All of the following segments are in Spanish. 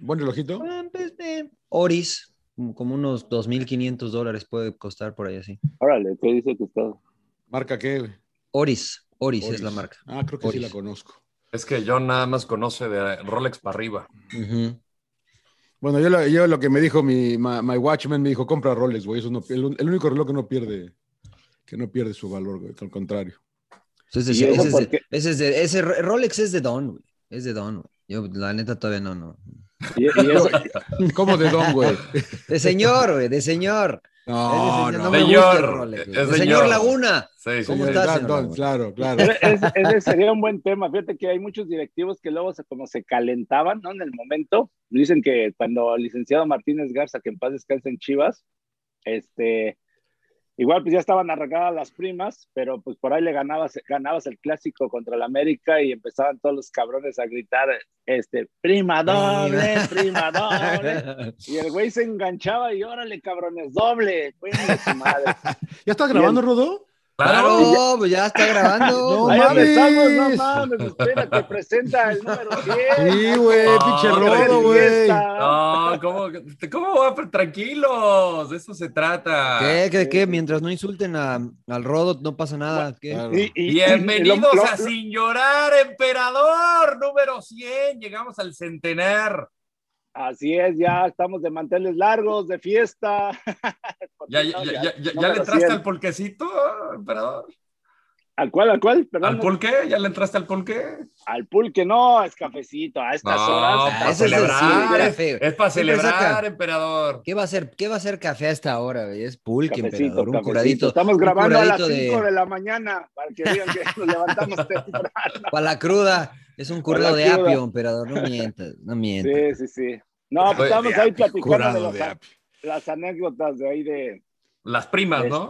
¿Buen relojito? Ah, pues, eh, Oris, como- unos 2.500 dólares puede costar por ahí así. Órale, ¿qué dice que está? ¿Marca qué? Oris, Oris, Oris. es la marca. Ah, creo que sí la conozco. Es que yo nada más conoce de Rolex para arriba. Bueno, yo lo, yo lo que me dijo mi my, my Watchman me dijo, compra Rolex, güey. Eso no, el, el único reloj que no pierde, que no pierde su valor, güey. Al contrario. Ese, es ¿Y de- ese es de- ese es de- ese Ro- Rolex es de Don, güey. Es de Don, güey. Yo, la neta, todavía no, no. Y, y eso- ¿Cómo de Don, güey? De señor, güey, de señor. No, Es no. me Señor, gusta el es señor. señor Laguna. Sí, sí. ¿Cómo sí. estás, claro, claro. ese, ese sería un buen tema. Fíjate que hay muchos directivos que luego se, como se calentaban, ¿no? En el momento. Dicen que cuando el licenciado Martínez Garza, que en paz descanse en Chivas, este, igual pues ya estaban arregladas las primas, pero pues por ahí le ganabas, ganabas el clásico contra el América y empezaban todos los cabrones a gritar, este, prima doble, prima doble. Y el güey se enganchaba y órale, cabrones, doble. Su madre. ¿Ya estás grabando, Rodó? Claro. Claro, pues ya está grabando. No Ahí mames. empezamos, no mames, espérate, presenta el número 10. Sí, güey, No, pinche Rodo, güey. No, ¿cómo, cómo va? Pero Tranquilos, de eso se trata. ¿Qué, qué, qué? Mientras no insulten a- al Rodo, no pasa nada. ¿Qué? Claro. Y- y- Bienvenidos lo- lo- a Sin Llorar, Emperador, número 100. Llegamos al centenar. Así es, ya estamos de manteles largos, de fiesta. ¿Ya, ya, ya, ya- número le entraste 100. al pulquecito, Emperador? ¿Al cual, al cual? Perdón. ¿Al pulque? ¿Ya le entraste al pulque? Al pulque, no, es cafecito. A estas No, horas. para el celebrar. es, para celebrar, emperador. ¿Qué va a ser, qué va a ser café a esta hora? güey? Es pulque, Cafecito, emperador, un cafecito. curadito. Estamos grabando a las curadito 5 de- de... la mañana para que digan que nos levantamos temprano. Para la cruda. Es un curado de cruda. apio, emperador. No mientas, no mientas. Sí, sí, sí. No, pues estamos ahí apio, platicando curado de, los- de apio. las anécdotas de ahí de, Las primas, ¿no?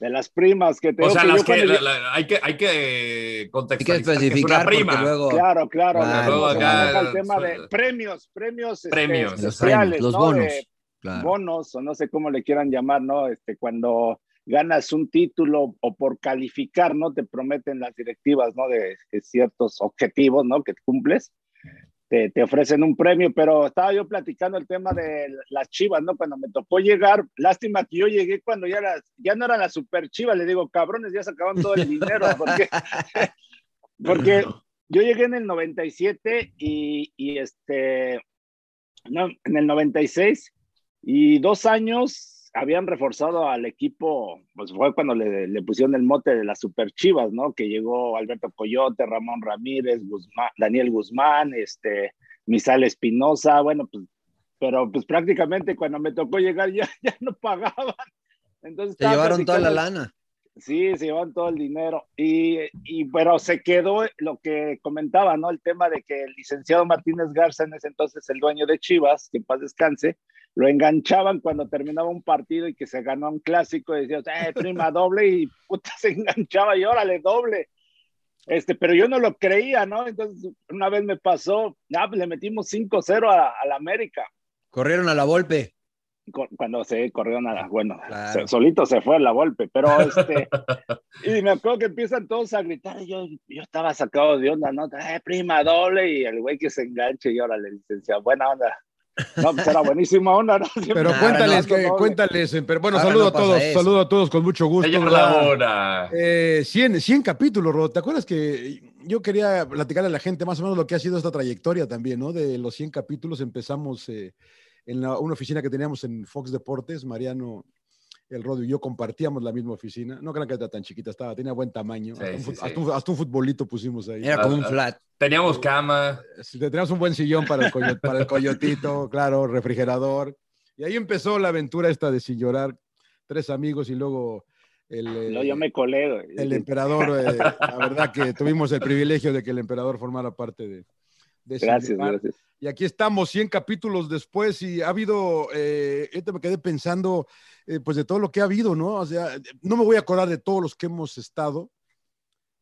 De las primas que te O sea, que las que, cuando la- yo- la- hay que hay que eh, Hay que contextualizar que es especificar una porque prima. luego Claro, claro. Luego acá, el tema de premios, premios, este, Premios. los especiales, premios, los ¿no? bonos. De Claro. bonos, o no sé cómo le quieran llamar, ¿no? Este, cuando ganas un título o por calificar, ¿no? Te prometen las directivas, ¿no? De, de ciertos objetivos, ¿no? Que cumples. Te, te ofrecen un premio, pero estaba yo platicando el tema de las chivas, ¿no? Cuando me tocó llegar, lástima que yo llegué cuando ya, las, ya no eran las super chivas, le digo, cabrones, ya sacaban todo el dinero, porque, porque yo llegué en el 97 y, y este, no, en el 96 y dos años habían reforzado al equipo, pues fue cuando le, le pusieron el mote de las super chivas, ¿no? Que llegó Alberto Coyote, Ramón Ramírez, Guzmán, Daniel Guzmán, este, Misal Espinosa, bueno, pues, pero pues prácticamente cuando me tocó llegar ya, ya no pagaban. Entonces, Se llevaron toda la lana. Sí, se llevan todo el dinero. Y, y pero se quedó lo que comentaba, ¿no? El tema de que el licenciado Martínez Garza, en ese entonces el dueño de Chivas, que en paz descanse, lo enganchaban cuando terminaba un partido y que se ganó un clásico y decía, eh, prima doble, y puta se enganchaba y órale, doble. Este, pero yo no lo creía, ¿no? Entonces, una vez me pasó, ya pues, le metimos 5-0 a, a la América Corrieron a la Volpe. cu- cuando se corrieron a la, bueno, Claro. se- solito se fue a la golpe, pero este, y me acuerdo que empiezan todos a gritar, y yo, yo estaba sacado de onda, ¿no? Eh, prima doble, y el güey que se enganche, y ahora le licencia, buena onda. No, pues era buenísima onda, ¿no? Pero cuéntales, no, que, doble. cuéntales. eh, Pero bueno, Ahora saludo no a todos, eso. saludo a todos con mucho gusto. La hora. Eh, 100, 100 capítulos, Rod. ¿Te acuerdas que yo quería platicarle a la gente más o menos lo que ha sido esta trayectoria también, ¿no? De los 100 capítulos empezamos eh, en la- una oficina que teníamos en Fox Deportes, Mariano, el Rodo y yo compartíamos la misma oficina. No crean que era tan chiquita, estaba, tenía buen tamaño. Sí, hasta, un, sí, fut- sí. hasta un- hasta un futbolito pusimos ahí. Era como un Ah, flat. Teníamos cama. Teníamos un buen sillón para el, coyo- para el coyotito, claro, refrigerador. Y ahí empezó la aventura esta de sin llorar, tres amigos y luego el, eh, No, yo me colé, güey. el emperador, eh, la verdad que tuvimos el privilegio de que el emperador formara parte de, de Gracias, gracias. Y aquí estamos, 100 capítulos después, y ha habido, eh, me quedé pensando, eh, pues de todo lo que ha habido, ¿no? O sea, no me voy a acordar de todos los que hemos estado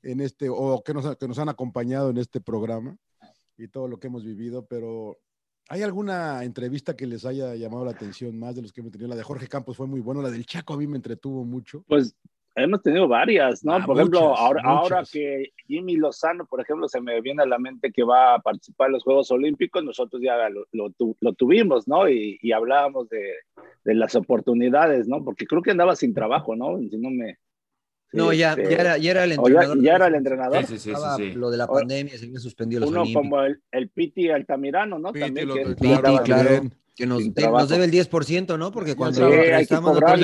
en este, o que nos, que nos han acompañado en este programa y todo lo que hemos vivido, pero ¿hay alguna entrevista que les haya llamado la atención más de los que hemos tenido? La de Jorge Campos fue muy buena, la del Chaco a mí me entretuvo mucho. Pues hemos tenido varias, ¿no? Ah, por ejemplo, ahora, que Jimmy Lozano, por ejemplo, se me viene a la mente que va a participar en los Juegos Olímpicos, nosotros ya lo, lo lo tuvimos, ¿no? Y, y hablábamos de, de las oportunidades, ¿no? Porque creo que andaba sin trabajo, ¿no? Si no me... No, ya, este, ya, era, ya era el ya, entrenador. ya era el entrenador. Sí, sí, sí, sí, Estaba sí. Lo de la pandemia, se habían suspendido los Uno Olímpicos. como el, el Piti Altamirano, ¿no? Piti, También lo- que claro, estaba claro. Que nos, trabajo. nos debe el 10%, ¿no? Porque cuando Sí, De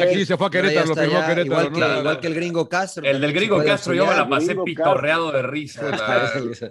aquí se fue a Querétaro, lo firmó Querétaro, igual, ¿no? que, Claro. igual que el gringo Castro. El del gringo Castro, yo me la pasé pitorreado de risa. la. Sí,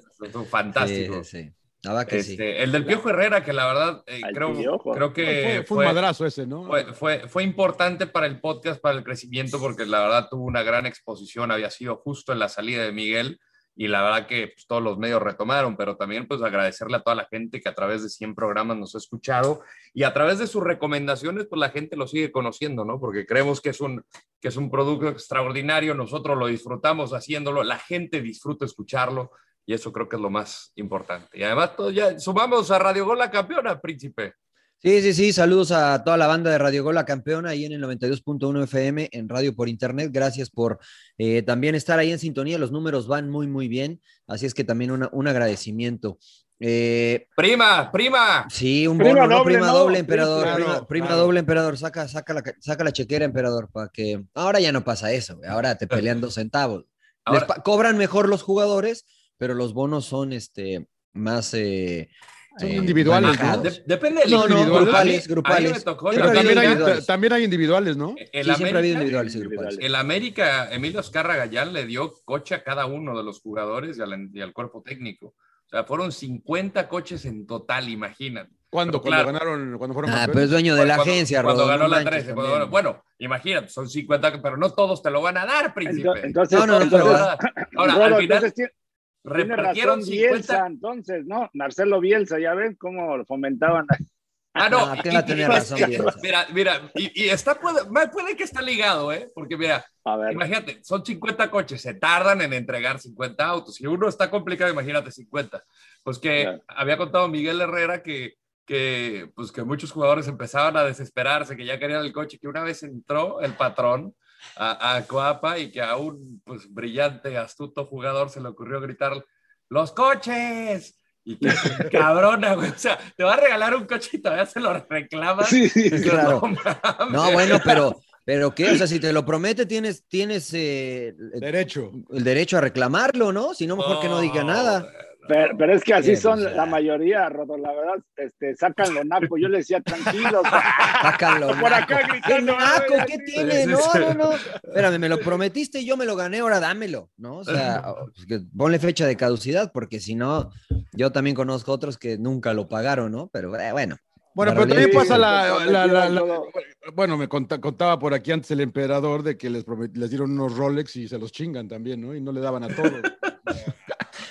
Fantástico. Sí, sí. Verdad que sí. Este, el del Piojo Herrera, que la verdad eh, creo, Piojo. creo que Fue, fue un madrazo ese, ¿no? fue, fue, fue importante para el podcast, para el crecimiento, porque la verdad tuvo una gran exposición, había sido justo en la salida de Miguel y la verdad que pues, todos los medios retomaron, pero también pues agradecerle a toda la gente que a través de 100 programas nos ha escuchado y a través de sus recomendaciones pues la gente lo sigue conociendo, ¿no? Porque creemos que es un, que es un producto extraordinario, nosotros lo disfrutamos haciéndolo, la gente disfruta escucharlo y eso creo que es lo más importante. Y además todo ya sumamos a Radio Gol la campeona, príncipe. Sí, sí, sí. Saludos a toda la banda de Radio Gol, la campeona, ahí en el 92.1 FM, en radio por internet. Gracias por eh, también estar ahí en sintonía. Los números van muy, muy bien. Así es que también una- un agradecimiento. Eh, Prima, prima. sí, un Prima bono, prima ¿no? doble, emperador. Claro, prima prima claro. doble, emperador. Saca, saca, la, saca la chequera, emperador, para que. Ahora ya no pasa eso, güey. ahora te pelean dos centavos. Les Ahora- pa- cobran mejor los jugadores, pero los bonos son este más. eh, Son eh, individuales, ¿no? De- depende del No, no, grupales, grupales. Pero también, hay, individuales. también hay individuales, ¿no? El Sí, siempre ha habido América- individuales y grupales. El América, Emilio Azcarra Gallán le dio coche a cada uno de los jugadores y al, y al cuerpo técnico. O sea, fueron 50 coches en total, imagínate. ¿Cuándo? Pero Cuando ganaron, cuando fueron Ah, campeones? pero es dueño de la Cuando- agencia, Cuando Rodolfo, ganó la manches 13. cuando bueno, imagínate, son 50, pero no todos te lo van a dar, príncipe. Ento- Entonces, No, no, no, ahora, Rodo, al final, entonces repartieron razón 50. Bielsa, entonces, ¿no? Marcelo Bielsa, ya ven cómo lo fomentaban. Ah, no. Ah, tenga- tenía razón, Bielsa. Mira, mira, y, y está, puede, puede que está ligado, ¿eh? Porque mira, A ver, Imagínate, son 50 coches, se tardan en entregar 50 autos. Si uno está complicado, imagínate 50. Pues que Claro. había contado Miguel Herrera que, que, pues que muchos jugadores empezaban a desesperarse, que ya querían el coche, que una vez entró el patrón a, a Coapa y que a un pues, brillante, astuto jugador se le ocurrió gritar, ¡los coches! Y que cabrona, güey. O sea, te va a regalar un coche y todavía se lo reclamas. sí. Claro. No, bueno, pero, pero ¿qué? O sea, si te lo promete, tienes, tienes eh, Derecho. el derecho a reclamarlo, ¿no? Si no, mejor que no diga nada. Pero, pero es que así Sí, son la mayoría, Rodo, la verdad, este, sacan lo naco. Yo le decía, tranquilos. Sácalo. Por acá naco. gritando, ¿Qué naco? "Ay, ¿Qué así". tiene? No, no, no. Espérame, me lo prometiste y yo me lo gané, ahora dámelo, ¿no? O sea, pues ponle fecha de caducidad, porque si no, yo también conozco otros que nunca lo pagaron, ¿no? Pero eh, bueno. Bueno, pero también pasa la, Sí, la- la- la- todo. Bueno, me conta- contaba por aquí antes el emperador de que les, promet- les dieron unos Rolex y se los chingan también, ¿no? Y no le daban a todos.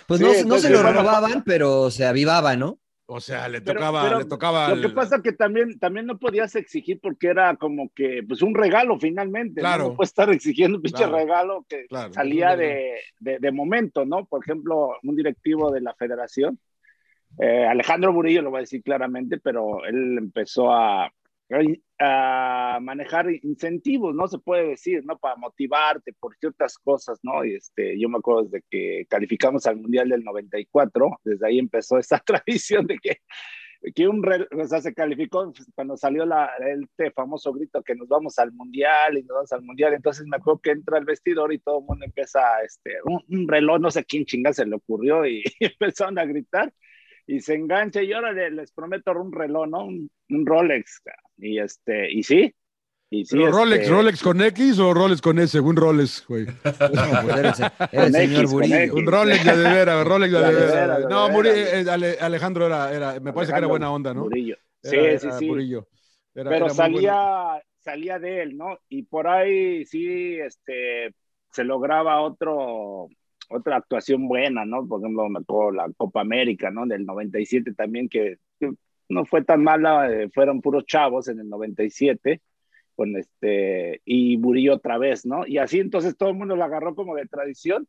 Pues Sí, no, no entonces, se lo bueno, robaban, pero se avivaba, ¿no? O sea, le tocaba, pero le tocaba. Lo que pasa que también, también no podías exigir porque era como que, pues un regalo finalmente. Claro. ¿no? No puedes estar exigiendo un pinche Claro. regalo que Claro, salía de, de, de momento, ¿no? Por ejemplo, un directivo de la federación, eh, Alejandro Murillo, lo voy a decir claramente, pero él empezó a, a manejar incentivos, ¿no? Se puede decir, ¿no? Para motivarte por ciertas cosas, ¿no? Y este, yo me acuerdo desde que calificamos al Mundial del 94, desde ahí empezó esa tradición de que que un o sea, se calificó pues, cuando salió la, este famoso grito que nos vamos al mundial y nos vamos al mundial. Entonces me acuerdo que entra al vestidor y todo el mundo empieza, este, un, reloj, no sé quién chinga se le ocurrió y, empezaron a gritar y se engancha y ahora le- les prometo un reloj, ¿no? Un, un Rolex. Y este, y sí. Y sí, Pero Rolex, este, Rolex con X o Rolex con S, un Rolex, güey. No, pues señor X, Burillo. Un Rolex de, de veras, Rolex de, De de No, veras. Muri- eh, Ale- Alejandro era, era, me parece que era Alejandro buena onda, ¿no? Murillo. Sí, Era- sí, era sí. Murillo. Era- pero era muy bueno. salía, salía de él, ¿no? Y por ahí sí, este, se lograba otro, otra actuación buena, ¿no? Por ejemplo, me acuerdo la Copa América, ¿no? Del 97 también, que no fue tan mala, eh, fueron puros chavos en el 97, con este, y Murillo otra vez, ¿no? Y así entonces todo el mundo lo agarró como de tradición,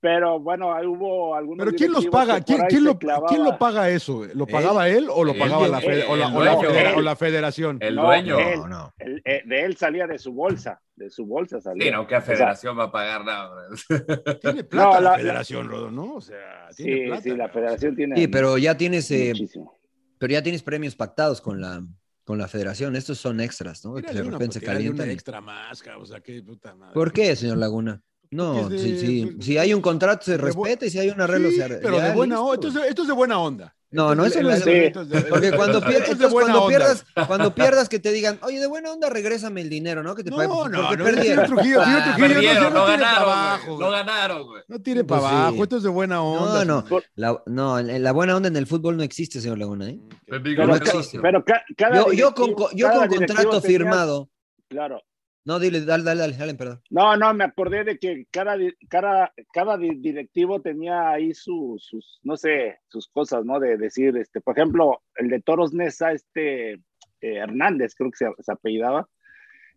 pero bueno, ahí hubo algunos. Pero ¿quién los paga? ¿Quién, quién lo, ¿Quién, lo, paga eso? ¿Lo pagaba él, o lo pagaba la, o, la, o, la, federación? El dueño. Él, no, eh, de él salía de su bolsa. De su bolsa salía. Sí, no, la federación va a pagar nada. Tiene plata la, federación, Rodo, ¿no? O sea, tiene sí, plata. Sí, la federación tiene. Sí, pero ya tienes. Eh, pero ya tienes premios pactados con la, con la federación. Estos son extras, ¿no? Que de repente se calientan. extra más, o sea, qué puta madre. ¿Por qué, señor Laguna? No, si hay un contrato se respeta y si hay un arreglo se arregla. Pero de buena onda, esto, es, de buena onda. No, no, eso no es. De, porque cuando, pierdas, cuando, pierdas, cuando pierdas, que te digan, oye, de buena onda, regrésame el dinero, ¿no? Que te no, no, no, perdieron. Trujillo, ah, Trujillo, perdieron, no, no, ganaron, abajo, no ganaron, güey. No tiene para pues abajo, esto es de buena onda. No, no, la, no, la buena onda en el fútbol no existe, señor Laguna, ¿eh? Pero, no existe. Pero cada yo, yo con, yo con contrato firmado. Claro, no, dile, dale, dale, dale, perdón. No, no, me acordé de que cada, cada, cada directivo tenía ahí sus, no sé, sus cosas, ¿no? De decir, este, por ejemplo, el de Toros Nesa, este eh, Hernández, creo que se, apellidaba,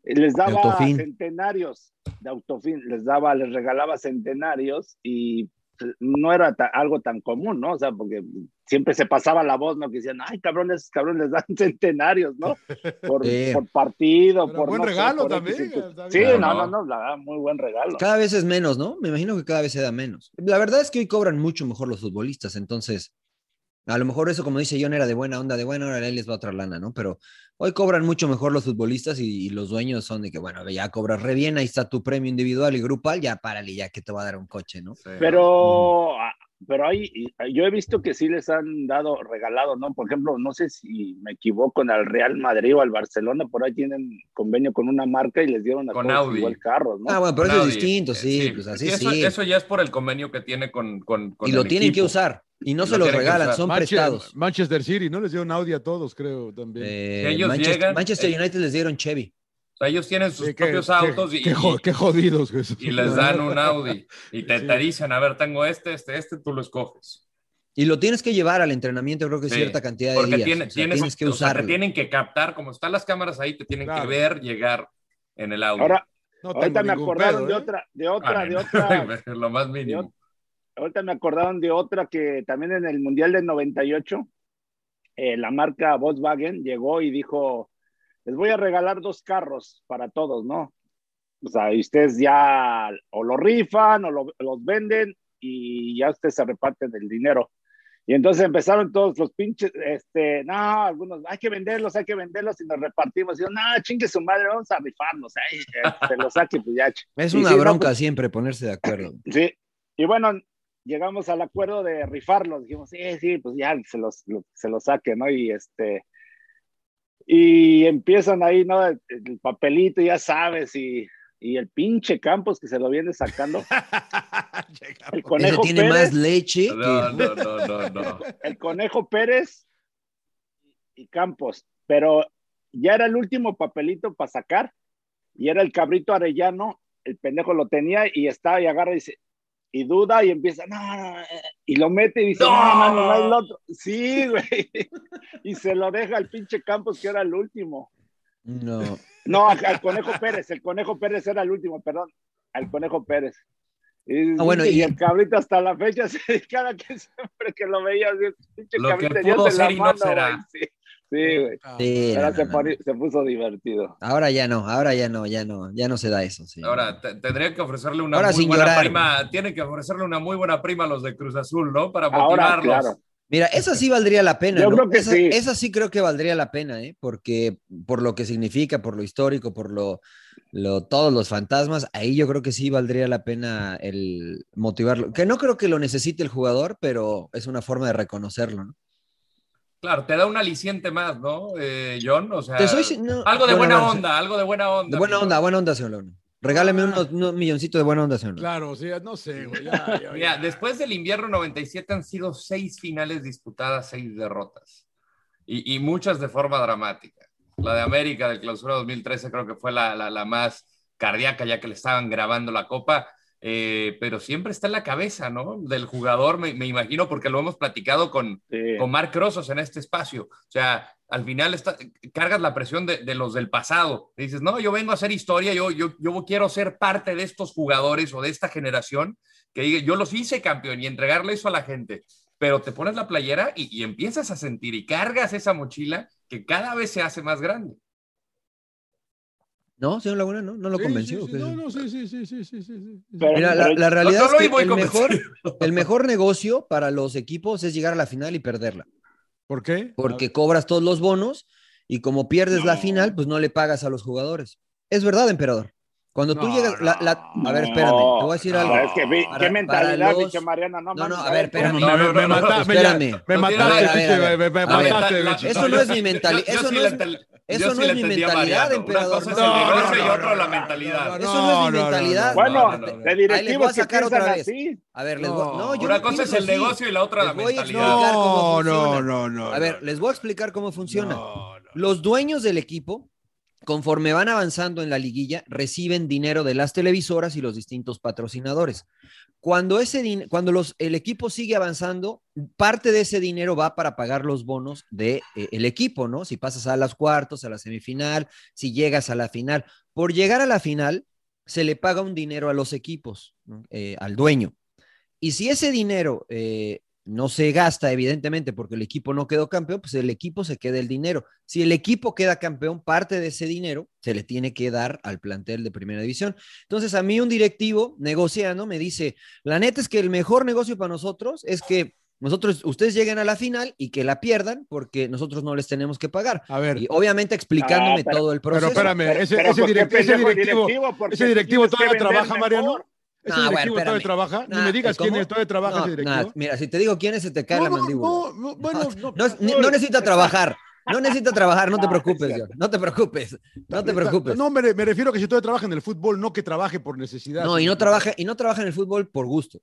eh, les daba centenarios de autofin, les daba, les regalaba centenarios y no era algo tan común, ¿no? O sea, porque siempre se pasaba la voz, ¿no? Que decían, ay, cabrones, cabrones, les dan centenarios, ¿no? Por, por partido, por... Buen regalo también. Sí, no, no, no, la verdad, muy buen regalo. Cada vez es menos, ¿no? Me imagino que cada vez se da menos. La verdad es que hoy cobran mucho mejor los futbolistas, entonces a lo mejor eso, como dice John, era de buena onda, de buena hora, él les va otra lana, ¿no? Pero hoy cobran mucho mejor los futbolistas y, los dueños son de que, bueno, ya cobras re bien, ahí está tu premio individual y grupal, ya párale, ya que te va a dar un coche, ¿no? Pero, pero hay, yo he visto que sí les han dado regalado, ¿no? Por ejemplo, no sé si me equivoco, al Real Madrid o al Barcelona, por ahí tienen convenio con una marca y les dieron a con todos igual carros, ¿no? Ah, bueno, pero eso es distinto, sí, pues así eso, sí. Eso ya es por el convenio que tiene con, con, Y lo tienen que usar. Y no se los regalan, son prestados. Manchester City, ¿no? Les dieron Audi a todos, creo, también. Eh, ellos Manchester, llegan, Manchester eh, United les dieron Chevy. O sea, ellos tienen sus propios autos y, qué, jodidos. Y les dan un Audi. Y te, te, dicen, a ver, tengo este, este, este, tú lo escoges. Y lo tienes que llevar al entrenamiento, creo que cierta cantidad de días. Tiene, tienes, que usarlo. te tienen que captar, como están las cámaras ahí, te tienen que ver llegar en el audio. Ahora, ahorita me acordaron de ¿eh? otra, de otra, de otra. lo más mínimo ahorita me acordaron de otra que también en el Mundial del 98, eh, la marca Volkswagen llegó y dijo, les voy a regalar dos carros para todos, ¿no? O sea, y ustedes ya o lo rifan o los venden y ya ustedes se reparten el dinero. Y entonces empezaron todos los pinches, este, no, algunos, hay que venderlos, hay que venderlos y nos repartimos. Y yo, no, chingue su madre, vamos a rifarlos, ahí, se los saque, pues ya. Es una bronca pues siempre ponerse de acuerdo. Sí, y bueno, llegamos al acuerdo de rifarlos, dijimos, sí, sí, pues ya se los, se los saque, ¿no? Y este, y empiezan ahí, ¿no? El, papelito, ya sabes, y, y, el pinche Campos que se lo viene sacando. el conejo tiene más leche. No, no, no, no, El conejo Pérez y Campos, pero ya era el último papelito para sacar, y era el cabrito arellano, el pendejo lo tenía y estaba y agarra y dice, y duda y empieza, no, no, y lo mete y dice, no, no, no, no, el otro. Sí, güey. Y se lo deja al pinche Campos, que era el último. No. No, al, Conejo Pérez, el Conejo Pérez era el último, perdón, al Conejo Pérez. Y, ah, bueno, y, el cabrito hasta la fecha, cada que siempre que lo veía, pinche lo cabrito, que pudo ser y no será. Sí. Sí, güey. ahora se, puso divertido. Ahora ya no, ahora ya no, ya no, ya no se da eso. Sí. Ahora tendría que ofrecerle una muy buena prima, tiene que ofrecerle una muy buena prima a los de Cruz Azul, ¿no? Para motivarlos. Mira, esa sí valdría la pena. Yo creo que esa, sí. Esa sí creo que valdría la pena, ¿eh? Porque por lo que significa, por lo histórico, por lo, lo, todos los fantasmas, ahí yo creo que sí valdría la pena el motivarlo. Que no creo que lo necesite el jugador, pero es una forma de reconocerlo, ¿no? Claro, te da un aliciente más, ¿no, eh, John? O sea, algo de buena onda, algo de buena onda. De buena onda, buena onda, señor León. Regáleme unos, unos, milloncitos de buena onda, señor. Claro, sí, no sé, güey. Mira, después del invierno 97 han sido seis finales disputadas, seis derrotas. Y, y, muchas de forma dramática. La de América del clausura 2013 creo que fue la, la, la más cardíaca, ya que le estaban grabando la copa. Eh, pero siempre está en la cabeza, ¿no? Del jugador, me, imagino, porque lo hemos platicado con, con Marc Rosos en este espacio. O sea, al final está, cargas la presión de, de, los del pasado. Dices, no, yo vengo a hacer historia, yo, yo, yo quiero ser parte de estos jugadores o de esta generación que diga, yo los hice campeón y entregarle eso a la gente, pero te pones la playera y, y empiezas a sentir y cargas esa mochila que cada vez se hace más grande. No, señor Laguna, no, no lo Sí, convenció. sí, no, no, sí, sí, sí, sí, sí, sí, sí. Pero- Mira, la, pero- la realidad No, no lo es que el mejor, el mejor negocio para los equipos es llegar a la final y perderla, ¿Por qué? porque cobras todos los bonos y como pierdes la final, pues no le pagas a los jugadores. Es verdad, emperador. Cuando tú No, llegas, la- la- a ver, No, espérame, te voy a decir no, algo. es que vi- Para- qué mentalidad, para los- Mariana. No, No, a ver, espérame. Me, no, me espérame. mataste, me- mataste. Eso no es mi mentalidad, eso no es- eso yo no sí es mi mentalidad, emperador. Una cosa es No, el no, negocio no, y otro la no, mentalidad. no, Eso no es mi mentalidad. Bueno, No, no, no, no. de Ahí les voy directivos a que sacar piensan otra vez. así. A ver, les No. voy, no, yo Una no cosa es el así. negocio y la otra la mentalidad. explicar cómo No, no, no, no. A ver, les voy a explicar cómo funciona. No, no. Los dueños del equipo, conforme van avanzando en la liguilla, reciben dinero de las televisoras y los distintos patrocinadores. Cuando, ese cuando los, el equipo sigue avanzando, parte de ese dinero va para pagar los bonos del de, eh, el equipo, ¿no? Si pasas a los cuartos, a la semifinal, si llegas a la final. Por llegar a la final, se le paga un dinero a los equipos. Eh, al dueño. Y si ese dinero eh, no se gasta, evidentemente, porque el equipo no quedó campeón, pues el equipo se queda el dinero. Si el equipo queda campeón, parte de ese dinero se le tiene que dar al plantel de primera división. Entonces, a mí un directivo negociando me dice, la neta es que el mejor negocio para nosotros es que nosotros, ustedes lleguen a la final y que la pierdan porque nosotros no les tenemos que pagar. A ver, Y obviamente explicándome pero- todo el pero proceso. espérame, Pero- ese, pero ese, ¿por qué direct- ese pendejo el directivo, Porque ese directivo todavía trabaja, Mariano. Ah, bueno, todavía trabaja. Ni Nah, me digas quién es, todavía trabaja No, ese directivo. nah, mira, si te digo quién es, se te cae la No, mandíbula. no, no, bueno, no, No, ni- no necesita trabajar. No necesita trabajar, no te No, preocupes, no te preocupes, no te preocupes. No, me, me refiero a que si todavía trabaja en el fútbol, no que trabaje por necesidad. No, y no trabaja, y no trabaja en el fútbol por gusto,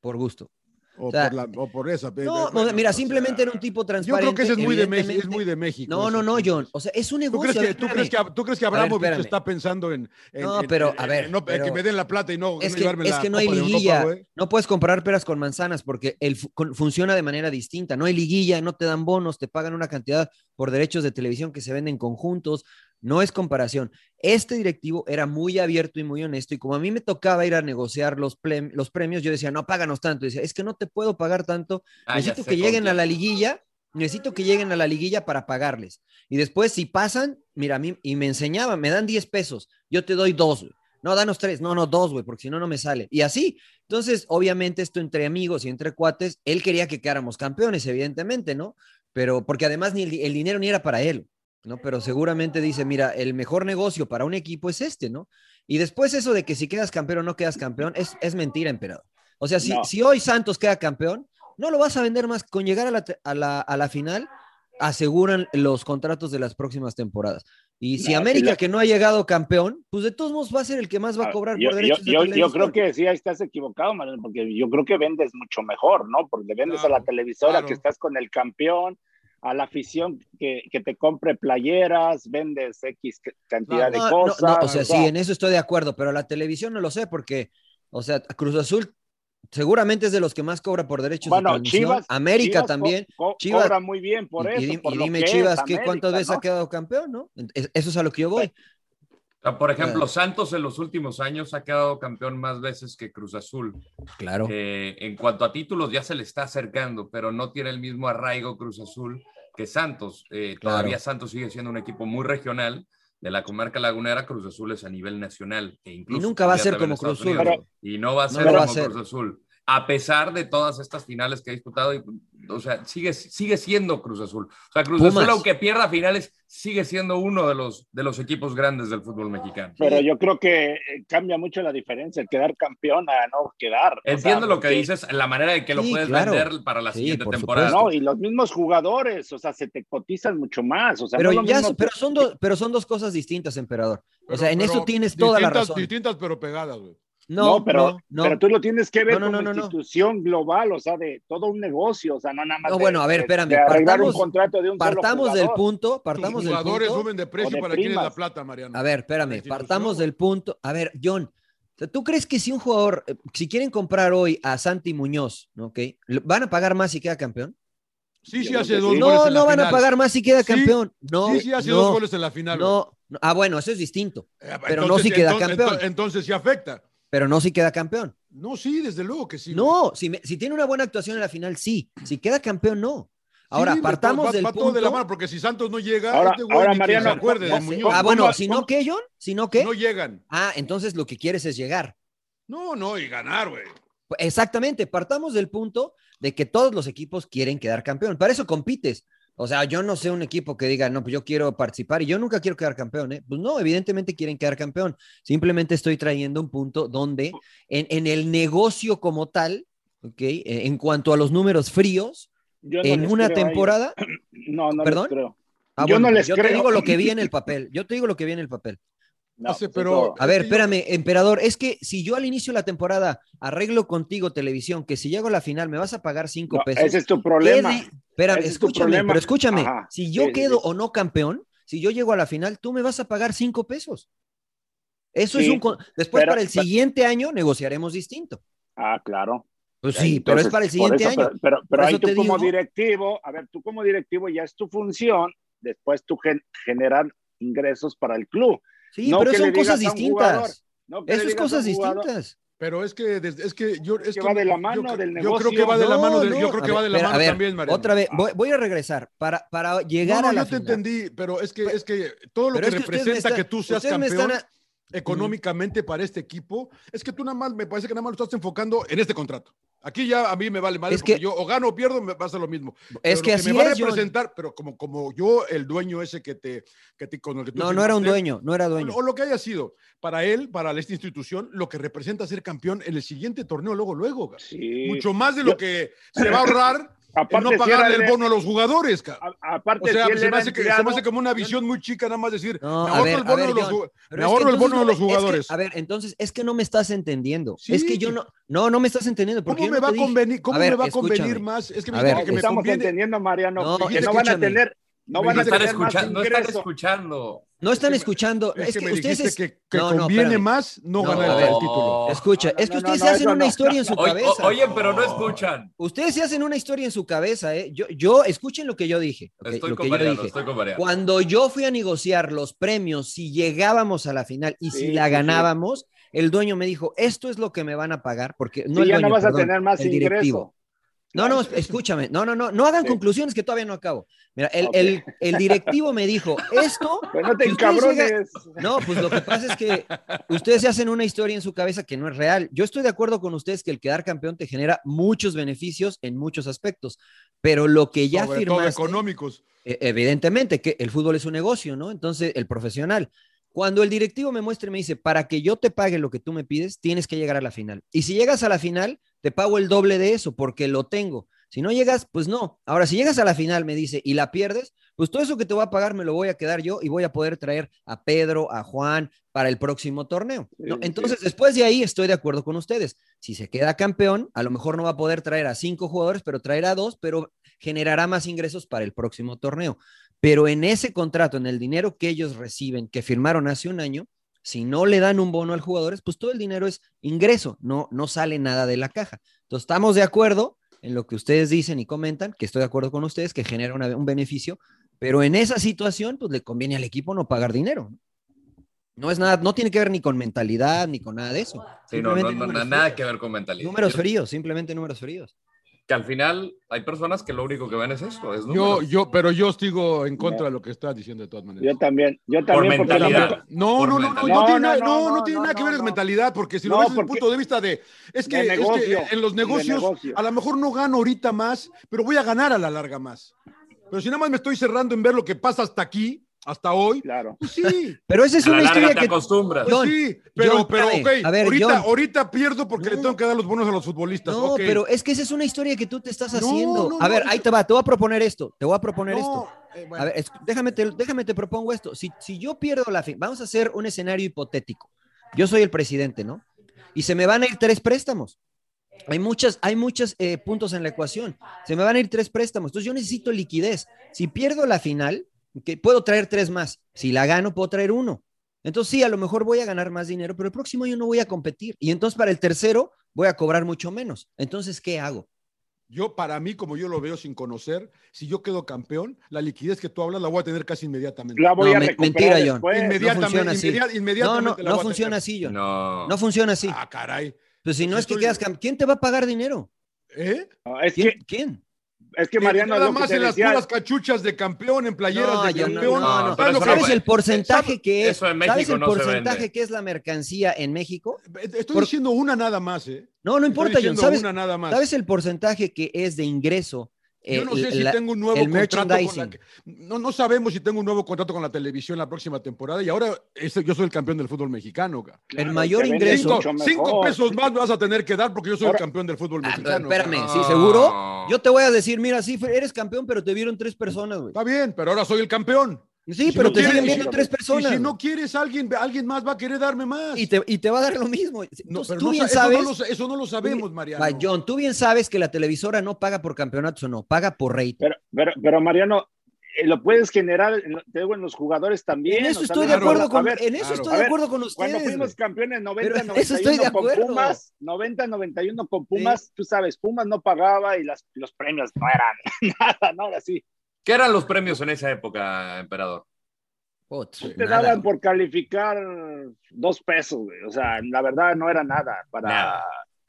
por gusto. O, o sea, por, la, o por esa. No, mira, sea, simplemente era un tipo Yo transparente. creo que ese es muy de México. Es muy de México. No, eso, no, no. John. O sea, es un ¿Tú negocio. crees, que, tú, crees que, ¿Tú crees que Abramovich espérame. está pensando en, en- No, pero, en- a ver, en no- pero- que me den la plata y no, es que, llevarme es la que no hay Europa, liguilla. no puedes comparar peras con manzanas porque el, con- funciona de manera distinta. No hay liguilla, no te dan bonos, te pagan una cantidad por derechos de televisión que se venden conjuntos. No es comparación. Este directivo era muy abierto y muy honesto y como a mí me tocaba ir a negociar los, los premios, yo decía, no, páganos tanto. Y decía, es que no te puedo pagar tanto. Ah, necesito que lleguen a la liguilla, necesito que lleguen a la liguilla para pagarles. Y después, si pasan, mira, a mí, y me enseñaban, me dan 10 pesos, yo te doy dos. No, danos tres, no, no, dos, güey, porque si no, no me sale. Y así. Entonces, obviamente, esto entre amigos y entre cuates, él quería que quedáramos campeones, evidentemente, ¿no? Pero, porque además ni el, el dinero ni era para él, ¿no? Pero seguramente dice, mira, el mejor negocio para un equipo es este, ¿no? Y después eso de que si quedas campeón o no quedas campeón, es, es mentira, emperador. O sea, si, No. si hoy Santos queda campeón, no lo vas a vender más. Con llegar a la, a la, a la final, aseguran los contratos de las próximas temporadas. Y si No, América, que no ha llegado campeón, pues de todos modos va a ser el que más va a Ah, cobrar yo, por yo- derechos de yo- yo televisión. creo que sí, ahí estás equivocado, Manuel, porque yo creo que vendes mucho mejor, ¿no? Porque vendes a la televisora claro. que estás con el campeón, a la afición que, que te compre playeras, vendes X cantidad de No, cosas. o sea, sí, en eso estoy de acuerdo, pero la televisión no lo sé porque, o sea, Cruz Azul seguramente es de los que más cobra por derechos Bueno, de transmisión. Chivas- América Chivas también. co- Chivas- cobra muy bien por y, eso. y por dime, que Chivas, es ¿qué, ¿cuántas veces ha quedado campeón, no? Es- Eso es a lo que yo voy. Sea, por ejemplo, Santos en los últimos años ha quedado campeón más veces que Cruz Azul. Claro. Eh, en cuanto a títulos, ya se le está acercando, pero no tiene el mismo arraigo Cruz Azul que Santos. Eh, Claro. Todavía Santos sigue siendo un equipo muy regional de la comarca lagunera. Cruz Azul es a nivel nacional. E Y incluso nunca va a ser como Cruz Azul. Y no va a ser a como ser. Cruz Azul. A pesar de todas estas finales que ha disputado, y, o sea, sigue, sigue siendo Cruz Azul. O sea, Cruz Pumas. Azul, aunque pierda finales, sigue siendo uno de los, de los equipos grandes del fútbol mexicano. Pero yo creo que eh, cambia mucho la diferencia, el quedar campeón a no quedar. O sea, Entiendo lo que dices, la manera de que lo Sí, puedes claro. vender para la Sí, siguiente por temporada. No, y los mismos jugadores, o sea, se te cotizan mucho más. O sea, Pero, no ya, mismo pero, son dos, pero son dos cosas distintas, emperador. o sea, en eso tienes toda la razón. Distintas, pero pegadas, güey. No, No, pero, no, no. pero tú lo tienes que ver No, no, como no. institución global, o sea, de todo un negocio, o sea, no nada más. No, de- bueno, a ver, espérame, de partamos- un contrato de un solo partamos del punto, partamos Los del jugadores punto. suben de precio de para quién es la primas. plata, Mariano. A ver, espérame, partamos del punto. A ver, John, ¿tú crees que si un jugador, eh, si quieren comprar hoy a Santi Muñoz, ¿ok? ¿lo- ¿Van a pagar más si queda campeón? Sí, sí, hace dos sí. goles No, en la no van a pagar más si queda Sí, campeón. No, Sí, sí, hace no, dos goles en la final. no. Ah, bueno, eso es distinto. Eh, pero no si queda campeón. Entonces, entonces sí afecta. Pero no si queda campeón. No, sí, desde luego que sí. No, si, me- si tiene una buena actuación en la final, sí. Si queda campeón, no. Ahora, Sí, partamos va, del va todo punto. de la mano, porque si Santos no llega, Ahora- este güey ahora, Mariano, se acuerde ¿cómo- de Muñoz. Ah, bueno, ¿Cómo- si no, ¿qué, John? Si no, ¿qué? No llegan. Ah, entonces lo que quieres es llegar. No, no, y ganar, güey. Exactamente, partamos del punto de que todos los equipos quieren quedar campeón. Para eso compites. O sea, yo no sé un equipo que diga, no, pues yo quiero participar y yo nunca quiero quedar campeón, ¿eh? Pues no, evidentemente quieren quedar campeón. Simplemente estoy trayendo un punto donde en, en el negocio como tal, ¿ok? Eh, En cuanto a los números fríos, Yo no en una temporada, No, no ¿Perdón? les creo. ah, Yo no les yo te digo lo que vi en el papel. Yo te digo lo que vi en el papel. No, Hace, pero- A ver, espérame, emperador, es que si yo al inicio de la temporada arreglo contigo televisión, que si llego a la final me vas a pagar cinco no, pesos. ese es tu problema. quede- espérame, Ese es tu escúchame, problema. pero escúchame, Ajá. si yo Sí, quedo sí. o no campeón, si yo llego a la final, tú me vas a pagar cinco pesos. Eso es un... Después pero- para el pero- siguiente año negociaremos distinto. Ah, claro. Pues sí, pero es para el siguiente eso, año. Pero, pero, ahí eso tú como digo- directivo, a ver, tú como directivo ya es tu función, después tú gen- generar ingresos para el club. Sí, no pero son cosas a distintas. No Eso es a cosas distintas. Pero es que, desde- es que yo. Es que va de la mano yo, del Yo negocio. creo que va de la No, mano, del- no, yo creo a que va de la a mano ver, también, Mariano. Otra vez, voy, voy a regresar para, para llegar No, a no, la yo te final. entendí, pero es que, es que todo lo Pero que es representa que tú seas ustedes me campeón están a- económicamente para este equipo, es que tú nada más, me parece que nada más lo estás enfocando en este contrato. Aquí ya a mí me vale madre, Es porque que- yo o gano o pierdo, me pasa lo mismo. Es Pero que lo así me va a es, John. representar, pero como, como yo, el dueño ese que te, que te con el que tú No, no era un dueño, no era dueño. O lo que haya sido, para él, para esta institución, lo que representa ser campeón en el siguiente torneo, luego, luego. Sí. Mucho más de lo Yo- que se va a ahorrar Aparte, no si era pagarle el de- bono a los jugadores. a- aparte, O sea, si se me, hace que, se me hace como una visión muy chica, nada más decir, No, me ahorro ver, el bono ver, de los, John, me ahorro el de es que, jugadores. a ver, entonces es que no me estás entendiendo. Sí. Es que yo no, no, no me estás entendiendo. Porque ¿Cómo me no va a convenir, cómo me va a convenir más? Es que me A dijiste ver, que me estamos conviene. entendiendo, Mariano, No, que no van a tener, no van a más escuchando, no están escuchando. No están Es que- escuchando. Es, Es, que, ustedes. dijiste que, que No, no, conviene más no, No, ganar el título. Escucha, No, es que ustedes no, se hacen una no. historia en su cabeza. oye, pero no escuchan. Ustedes se hacen una historia en su cabeza, ¿eh? Yo, yo escuchen lo que yo dije. Estoy lo con que yo dije. estoy. Cuando yo fui a negociar los premios, si llegábamos a la final y Sí, si la sí. ganábamos, el dueño me dijo, esto es lo que me van a pagar, porque no Sí, el ya dueño, no vas a tener más el directivo. ingreso. No, no, escúchame, no, no, no, no hagan Sí. conclusiones que todavía no acabo. Mira, el, Ok. el, el directivo me dijo, esto, Pues no te encabrones. no, pues lo que pasa es que ustedes se hacen una historia en su cabeza que no es real. Yo estoy de acuerdo con ustedes que el quedar campeón te genera muchos beneficios en muchos aspectos, pero lo que ya Sobre todo firmaste, económicos. e- evidentemente que el fútbol es un negocio, ¿no? Entonces, el profesional. Cuando el directivo me muestra y me dice, para que yo te pague lo que tú me pides, tienes que llegar a la final. Y si llegas a la final, te pago el doble de eso porque lo tengo. Si no llegas, pues no. Ahora, si llegas a la final, me dice, y la pierdes, pues todo eso que te voy a pagar me lo voy a quedar yo y voy a poder traer a Pedro, a Juan para el próximo torneo. Entonces, después de ahí estoy de acuerdo con ustedes. Si se queda campeón, a lo mejor no va a poder traer a cinco jugadores, pero traerá a dos, pero generará más ingresos para el próximo torneo. Pero en ese contrato, en el dinero que ellos reciben, que firmaron hace un año, si no le dan un bono al jugador, pues todo el dinero es ingreso, no, no sale nada de la caja. Entonces, estamos de acuerdo en lo que ustedes dicen y comentan, que estoy de acuerdo con ustedes, que genera una- un beneficio, pero en esa situación, pues le conviene al equipo no pagar dinero. No es nada, no tiene que ver ni con mentalidad, ni con nada de eso. Sí, no, no, nada fríos. que ver con mentalidad. Números fríos, simplemente números fríos. Que al final hay personas que lo único que ven es esto, es Yo, yo, pero yo sigo en contra No. de lo que estás diciendo de todas maneras. Yo también, yo también. porque mentalidad. No, Por no, no, no, mentalidad. no, tiene, No, nada- no, no, no no, tiene no, nada que ver no. mentalidad, porque si No, lo ves desde el punto de vista de, es que, De es que negocio, en los negocios, negocio. a lo mejor no gano ahorita más, pero voy a ganar a la larga más. Pero si nada más me estoy cerrando en ver lo que pasa hasta aquí, hasta hoy, Claro. pues sí, Pero esa es a la una larga historia te que... acostumbras. pues John, sí, pero, John, pero, ok, A ver, ahorita, John. ahorita pierdo porque le tengo que dar los bonos a los futbolistas. No, pero es que esa es una historia que tú te estás No, haciendo. no, a ver, ahí te va, te voy a proponer esto, te voy a proponer No, esto. eh, bueno. A ver, es- déjame, te, déjame te propongo esto. Si, si yo pierdo la fin, vamos a hacer un escenario hipotético. Yo soy el presidente, ¿no? Y se me van a ir tres préstamos. Hay muchas, hay muchos eh, puntos en la ecuación. Se me van a ir tres préstamos. Entonces yo necesito liquidez. Si pierdo la final, que puedo traer tres más. Si la gano, puedo traer uno. Entonces sí, a lo mejor voy a ganar más dinero, pero el próximo año no voy a competir. Y entonces para el tercero voy a cobrar mucho menos. Entonces, ¿qué hago? Yo, para mí, como yo lo veo sin conocer, si yo quedo campeón, la liquidez que tú hablas la voy a tener casi inmediatamente. La voy No, a me- mentira, John. inmediatamente, funciona así. inmediat- No, inmediatamente no, la voy no a funciona así, John. No. No funciona así. Ah, caray. Pues si no sí es que estoy- quedas campeón, ¿quién te va a pagar dinero? ¿Eh? No, es ¿Quién? que, ¿Quién? Es que Mariano, Nada lo más en las decía, puras cachuchas de campeón, en playeras No, de campeón. no, no. pero ¿Sabes lo eso que- no ¿Sabes el porcentaje que es? eso en México ¿Sabes el porcentaje que es la mercancía en México? Estoy Por- diciendo una nada más, ¿eh? No, no importa, John. ¿Sabes, una nada más. ¿Sabes el porcentaje que es de ingreso? Yo eh, no sé si la- tengo un nuevo el contrato con la que- no, no sabemos si tengo un nuevo contrato con la televisión la próxima temporada y ahora yo soy el campeón del fútbol mexicano. ca. el mayor ingreso- Cinco, cinco pesos más vas a tener que dar porque yo soy Ahora- el campeón del fútbol Ah, mexicano. espérame, sí, seguro. Yo te voy a decir, mira, sí, eres campeón, pero te vieron tres personas, güey. Está bien, pero ahora soy el campeón. Sí, si pero no te quieres- siguen y viendo si- tres Y personas. si no quieres alguien, alguien más va a querer darme más. y, te, y te va a dar lo mismo. No, Entonces, pero tú no bien eso, sabes. no lo, eso no lo sabemos, Mariano. Va, John, tú bien sabes que la televisora no paga por campeonatos o no, paga por rating. Pero, pero, pero Mariano, eh, lo puedes generar, te digo, en los jugadores también. en eso estoy de acuerdo con, ver, en eso claro. estoy de acuerdo con ustedes. Cuando fuimos campeones 90, Pero en eso estoy 91 de con acuerdo. Pumas, 90, 91 con Pumas, tú sabes, Pumas no pagaba y las, los premios no eran nada, no, ahora sí. ¿Qué eran los premios en esa época, emperador? Putz, Te nada, daban por calificar dos pesos, güey. o sea, la verdad no era nada para Nada.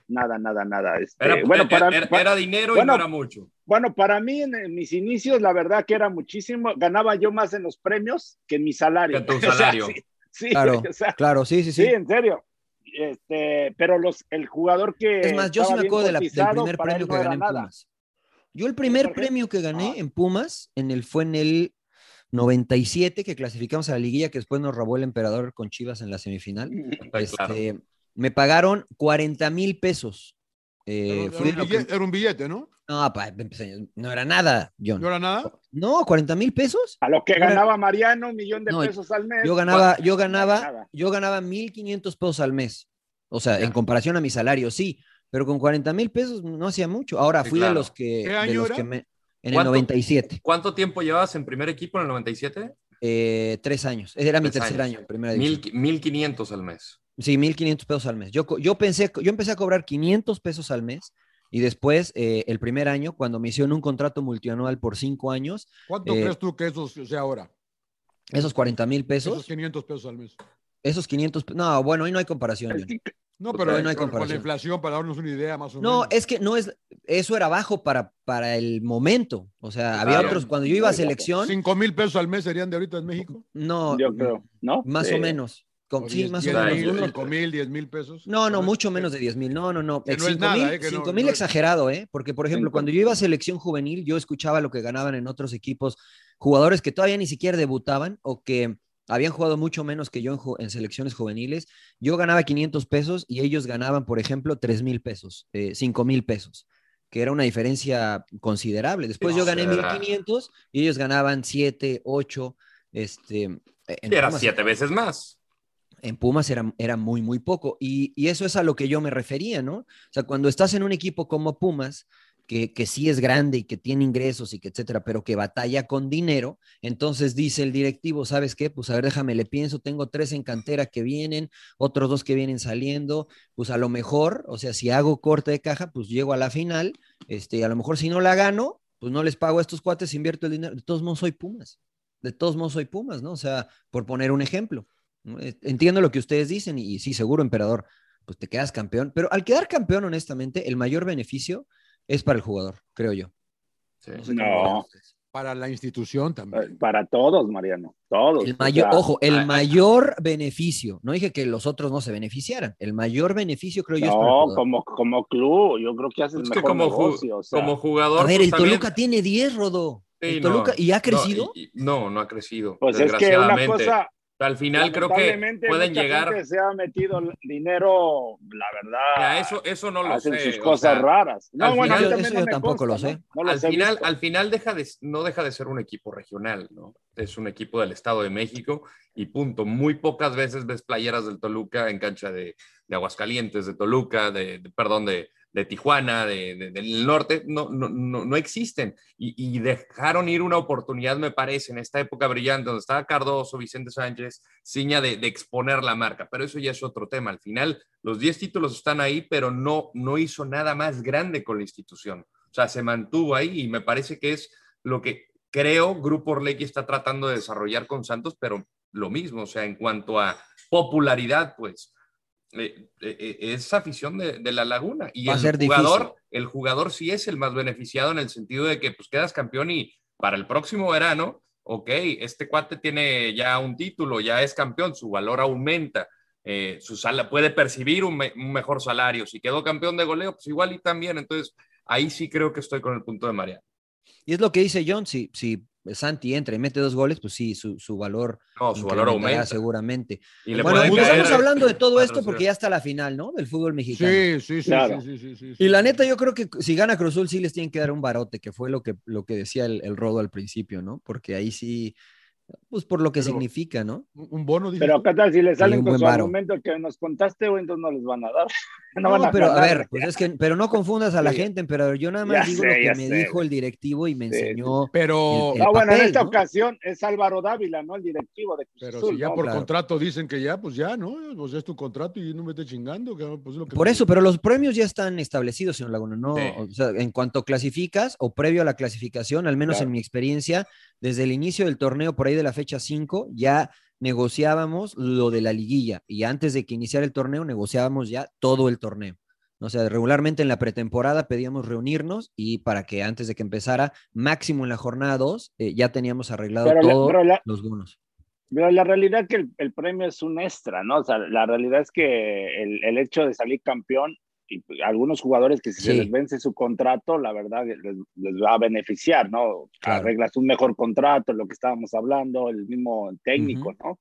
nada, nada, nada. Este, Era, bueno, era- para, era- dinero bueno, y no era mucho. bueno, para mí en, en mis inicios, la verdad que era muchísimo, ganaba yo más en los premios que en mi salario. Que tu O sea, salario. sí, sí, Claro, o sea, claro, sí, sí, Sí, sí. en serio. Este, pero los, el jugador que. Es más, yo sí me acuerdo de la- del primer premio que no gané era en nada. Pumas. Yo el primer premio que gané Ah. en Pumas en el, fue en el 97, que clasificamos a la liguilla, que después nos robó el emperador con Chivas en la semifinal. Claro. Este, Me pagaron 40 mil pesos. Eh, Era, un que- billete, era un billete, ¿no? No, pa, no era nada, John. ¿No era nada? No, 40 mil pesos. A lo que ganaba Mariano, un millón de No, pesos al mes. Yo ganaba, yo no era ganaba, nada. yo ganaba 1.500 pesos al mes. O sea, Ya. en comparación a mi salario, sí, pero con 40 mil pesos no hacía mucho. Ahora Sí, fui de los que, ¿Qué de año los era? que me, en el ¿Cuánto? 97, ¿Cuánto tiempo llevabas en primer equipo en el 97? eh, tres años. Ese era mi tercer años. año en primera división. Mil, 1500 al mes. Sí, 1.500 pesos al mes. Yo, yo pensé, yo empecé a cobrar 500 pesos al mes y después, eh, el primer año, cuando me hicieron un contrato multianual por cinco años, ¿Cuánto Eh, crees tú que eso sea ahora? esos 40 mil Esos pesos, 500 pesos al mes. esos 500, pe- no, bueno, ahí no hay comparación. Es Johnny. que- No, pero no hay con- con la inflación, para darnos una idea más o No, menos. es que no es, eso era bajo para, para el momento. O sea, había Claro. otros, cuando yo iba a selección, 5 mil pesos al mes serían de ahorita en México. no, yo creo, ¿no? más Sí. o menos. Con- O sí, 10 más o 10 menos. 5 mil, 10 mil pesos. No, no, mucho menos de 10 mil. No, no, no. Que no es 5 nada, mil, eh, que no- 5 mil no exagerado, ¿eh? Porque, por ejemplo, Cinco. cuando yo iba a selección juvenil, yo escuchaba lo que ganaban en otros equipos, jugadores que todavía ni siquiera debutaban o que habían jugado mucho menos que yo en, selecciones juveniles. Yo ganaba 500 pesos y ellos ganaban, por ejemplo, 3 mil pesos, eh, 5 mil pesos, que era una diferencia considerable. Después yo gané Considerable. 1500 y ellos ganaban 7, 8. Este, era Pumas- siete veces más. en Pumas era, era muy, muy poco. Y, y eso es a lo que yo me refería, ¿no? O sea, cuando estás en un equipo como Pumas, que, que sí es grande y que tiene ingresos y que etcétera, pero que batalla con dinero, entonces dice el directivo, ¿sabes qué? Pues a ver, déjame, le pienso, tengo tres en cantera que vienen, otros dos que vienen saliendo, pues a lo mejor, o sea, si hago corte de caja, pues llego a la final, este, a lo mejor si no la gano, pues no les pago a estos cuates, invierto el dinero, de todos modos soy Pumas, de todos modos soy Pumas, ¿no? O sea, por poner un ejemplo. Eh, Entiendo lo que ustedes dicen y, y sí, seguro, emperador, pues te quedas campeón, pero al quedar campeón, honestamente, el mayor beneficio es para el jugador, creo yo. Sí. sé cómo No. Para la institución también. Eh, Para todos, Mariano, todos. El O mayor, sea, ojo, el ay, ay. mayor beneficio, no dije que los otros no se beneficiaran, el mayor beneficio creo yo es para el No, como, como club, yo creo que haces Es que mejor como, ju- negocio. o sea, como jugador. A ver, pues, el también- Toluca tiene 10, Rodo. Sí, El no, Toluca, ¿Y ha no, crecido? y- No, no, ha crecido. pues es que una cosa, Al final creo que pueden mucha llegar. gente se ha metido dinero, la verdad. Mira, eso, eso no lo hacen sé. sus o cosas sea, raras. No, al bueno, final- eso no yo me tampoco lo sé. ¿no? No los al final, visto. al final deja de, no deja de ser un equipo regional, ¿no? Es un equipo del Estado de México y punto. Muy pocas veces ves playeras del Toluca en cancha de, de Aguascalientes, de Toluca, de, de- perdón, de, de Tijuana, de, de- del norte, no, no, no, no existen. Y, y dejaron ir una oportunidad, me parece, en esta época brillante, donde estaba Cardoso, Vicente Sánchez, Ciña, de, de exponer la marca. Pero eso ya es otro tema. Al final, los 10 títulos están ahí, pero no, no hizo nada más grande con la institución. O sea, se mantuvo ahí y me parece que es lo que creo Grupo Orlegui está tratando de desarrollar con Santos, pero lo mismo, o sea, en cuanto a popularidad, pues eh, eh, eh, es afición de, la Laguna. Y el jugador, el jugador sí es el más beneficiado en el sentido de que pues quedas campeón y para el próximo verano, ok, este cuate tiene ya un título, ya es campeón, su valor aumenta. su sala puede percibir un, mejor salario. Si quedó campeón de goleo, pues igual y también. Entonces, ahí sí creo que estoy con el punto de María. Y es lo que dice John, si, si Santi entra y mete dos goles, pues sí, su, su valor, no, su valor aumenta. seguramente. bueno, estamos hablando de todo esto porque ya está la final, ¿no? Del fútbol mexicano. Sí, sí, sí, sí, sí, sí, Y la neta, yo creo que si gana Cruzul sí les tienen que dar un barote, que fue lo que, lo que decía el, el Rodo al principio, ¿no? Porque ahí sí pues por lo que significa, ¿no? Un bono. Pero qué tal si le salen con su argumento que nos contaste, o entonces no les van a dar. No, pero a ver, pues es que, pero no confundas a la gente, pero yo nada más digo lo que me dijo el directivo y me enseñó. Pero. ah, bueno, en esta ocasión es Álvaro Dávila, ¿no? El directivo de Cruz Pero si ya por contrato dicen que ya, pues ya, ¿no? Pues es tu contrato y no me esté chingando. Pues lo que por eso, pero los premios ya están establecidos, señor Laguna, ¿no? O sea, en cuanto clasificas o previo a la clasificación, al menos en mi experiencia, desde el inicio del torneo, por ahí de la fecha 5, ya negociábamos lo de la liguilla y antes de que iniciara el torneo negociábamos ya todo el torneo. O sea, regularmente en la pretemporada pedíamos reunirnos y para que antes de que empezara, máximo en la jornada 2, eh, ya teníamos arreglado todos los bonos. Pero la realidad es que el, premio es un extra, ¿no? O sea, la realidad es que el, el hecho de salir campeón y algunos jugadores que si se les vence su contrato, la verdad les, va a beneficiar, ¿no? Arreglas un mejor contrato, lo que estábamos hablando, el mismo técnico, ¿no?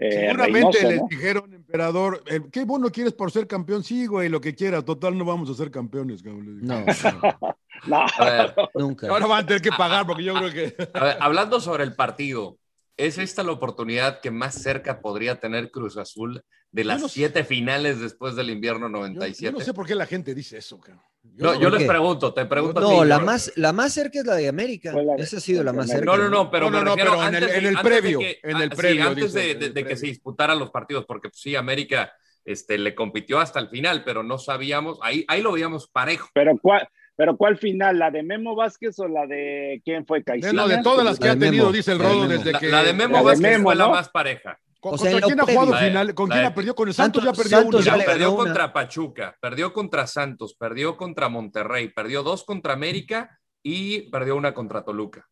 Eh, Seguramente les dijeron, emperador, eh, ¿qué bueno quieres por ser campeón? Sí, güey, lo que quiera, total no vamos a ser campeones. Cabrón. No, no. nunca. Ahora van a tener que pagar porque yo creo que... hablando sobre el partido, ¿es esta la oportunidad que más cerca podría tener Cruz Azul de las siete finales después del invierno 97. Yo, no sé por qué la gente dice eso, Yo, no, yo les pregunto, te pregunto. No, la, más, la más cerca es la de América. Esa ha sido la más cerca. No, no, no, pero, no, no, pero en, el, en el previo. en el previo. Sí, antes de, que se disputaran los partidos, porque pues, sí, América este, le compitió hasta el final, pero no sabíamos, ahí, ahí lo veíamos parejo. Pero ¿cuál, pero ¿cuál final? ¿La de Memo Vázquez o la de quién fue Caicedo? No, de todas las que ha tenido, dice el Rodo, desde que. La de Memo Vázquez fue la más pareja. ¿Con, quién ha jugado final? ¿Con quién ha perdido? Con el Santos, ya perdió Santos Ya perdió contra Pachuca, perdió contra Santos, perdió contra Monterrey, perdió dos contra América y perdió una contra Toluca.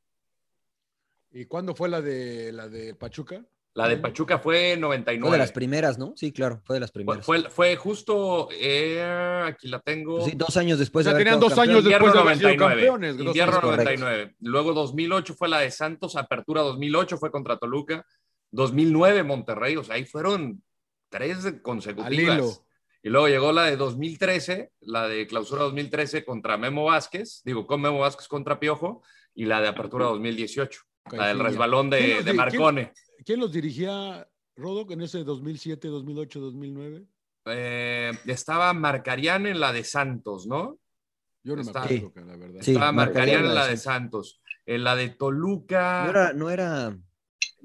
¿Y cuándo fue la de la de Pachuca? La de Pachuca fue 99. Fue de las primeras, ¿no? Sí, claro, fue de las primeras. Fue, fue, justo, eh, aquí la tengo. Sí, dos años después o sea, tenían dos años después de haber sido campeones. Invierno 99. Luego 2008 fue la de Santos, apertura 2008 fue contra Toluca. 2009 Monterrey, o sea, ahí fueron tres consecutivas. Y luego llegó la de 2013, la de clausura 2013 contra Memo Vázquez, digo, con Memo Vázquez contra Piojo, y la de apertura 2018, la del resbalón de, de Marcone. ¿quién, los dirigía, Rodo, en ese 2007, 2008, 2009? estaba Marcarián en la de Santos, ¿no? Yo no me acuerdo, la verdad. estaba Marcarián en la de Santos. En la de Toluca. No era, no era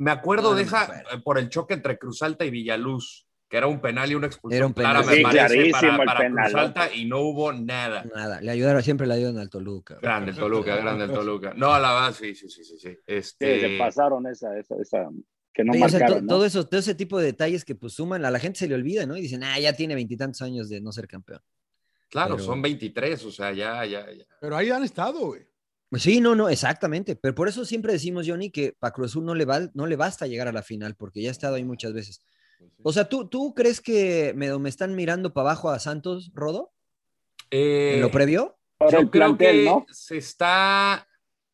me acuerdo de esa eh, por el choque entre Cruz Alta y Villaluz, que era un penal y una expulsión era un penal. Sí, clarísimo para, para Cruz Alta y no hubo nada. Nada, le ayudaron, siempre le ayudan al Toluca. Grande el Toluca, grande el Toluca. No, a la base, sí, sí, sí, sí. Este... Sí, le pasaron esa, esa, esa que no marcaron, Todo, eso, todo ese tipo de detalles que pues suman, a la gente se le olvida, ¿no? Y dicen, ah, ya tiene veintitantos años de no ser campeón. Claro, son 23, o sea, ya, ya, ya. Pero ahí han estado, güey. Sí, no, no, exactamente. Pero por eso siempre decimos, Johnny, que para Cruz Azul no le, va, no le basta llegar a la final, porque ya ha estado ahí muchas veces. Pues o sea, ¿tú, ¿tú crees que me, me están mirando para abajo a Santos, Rodo? ¿En lo eh, previo? Yo creo que se está,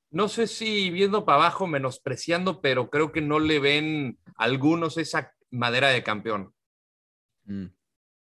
no sé si viendo para abajo, menospreciando, pero creo que no le ven algunos esa madera de campeón. Mm.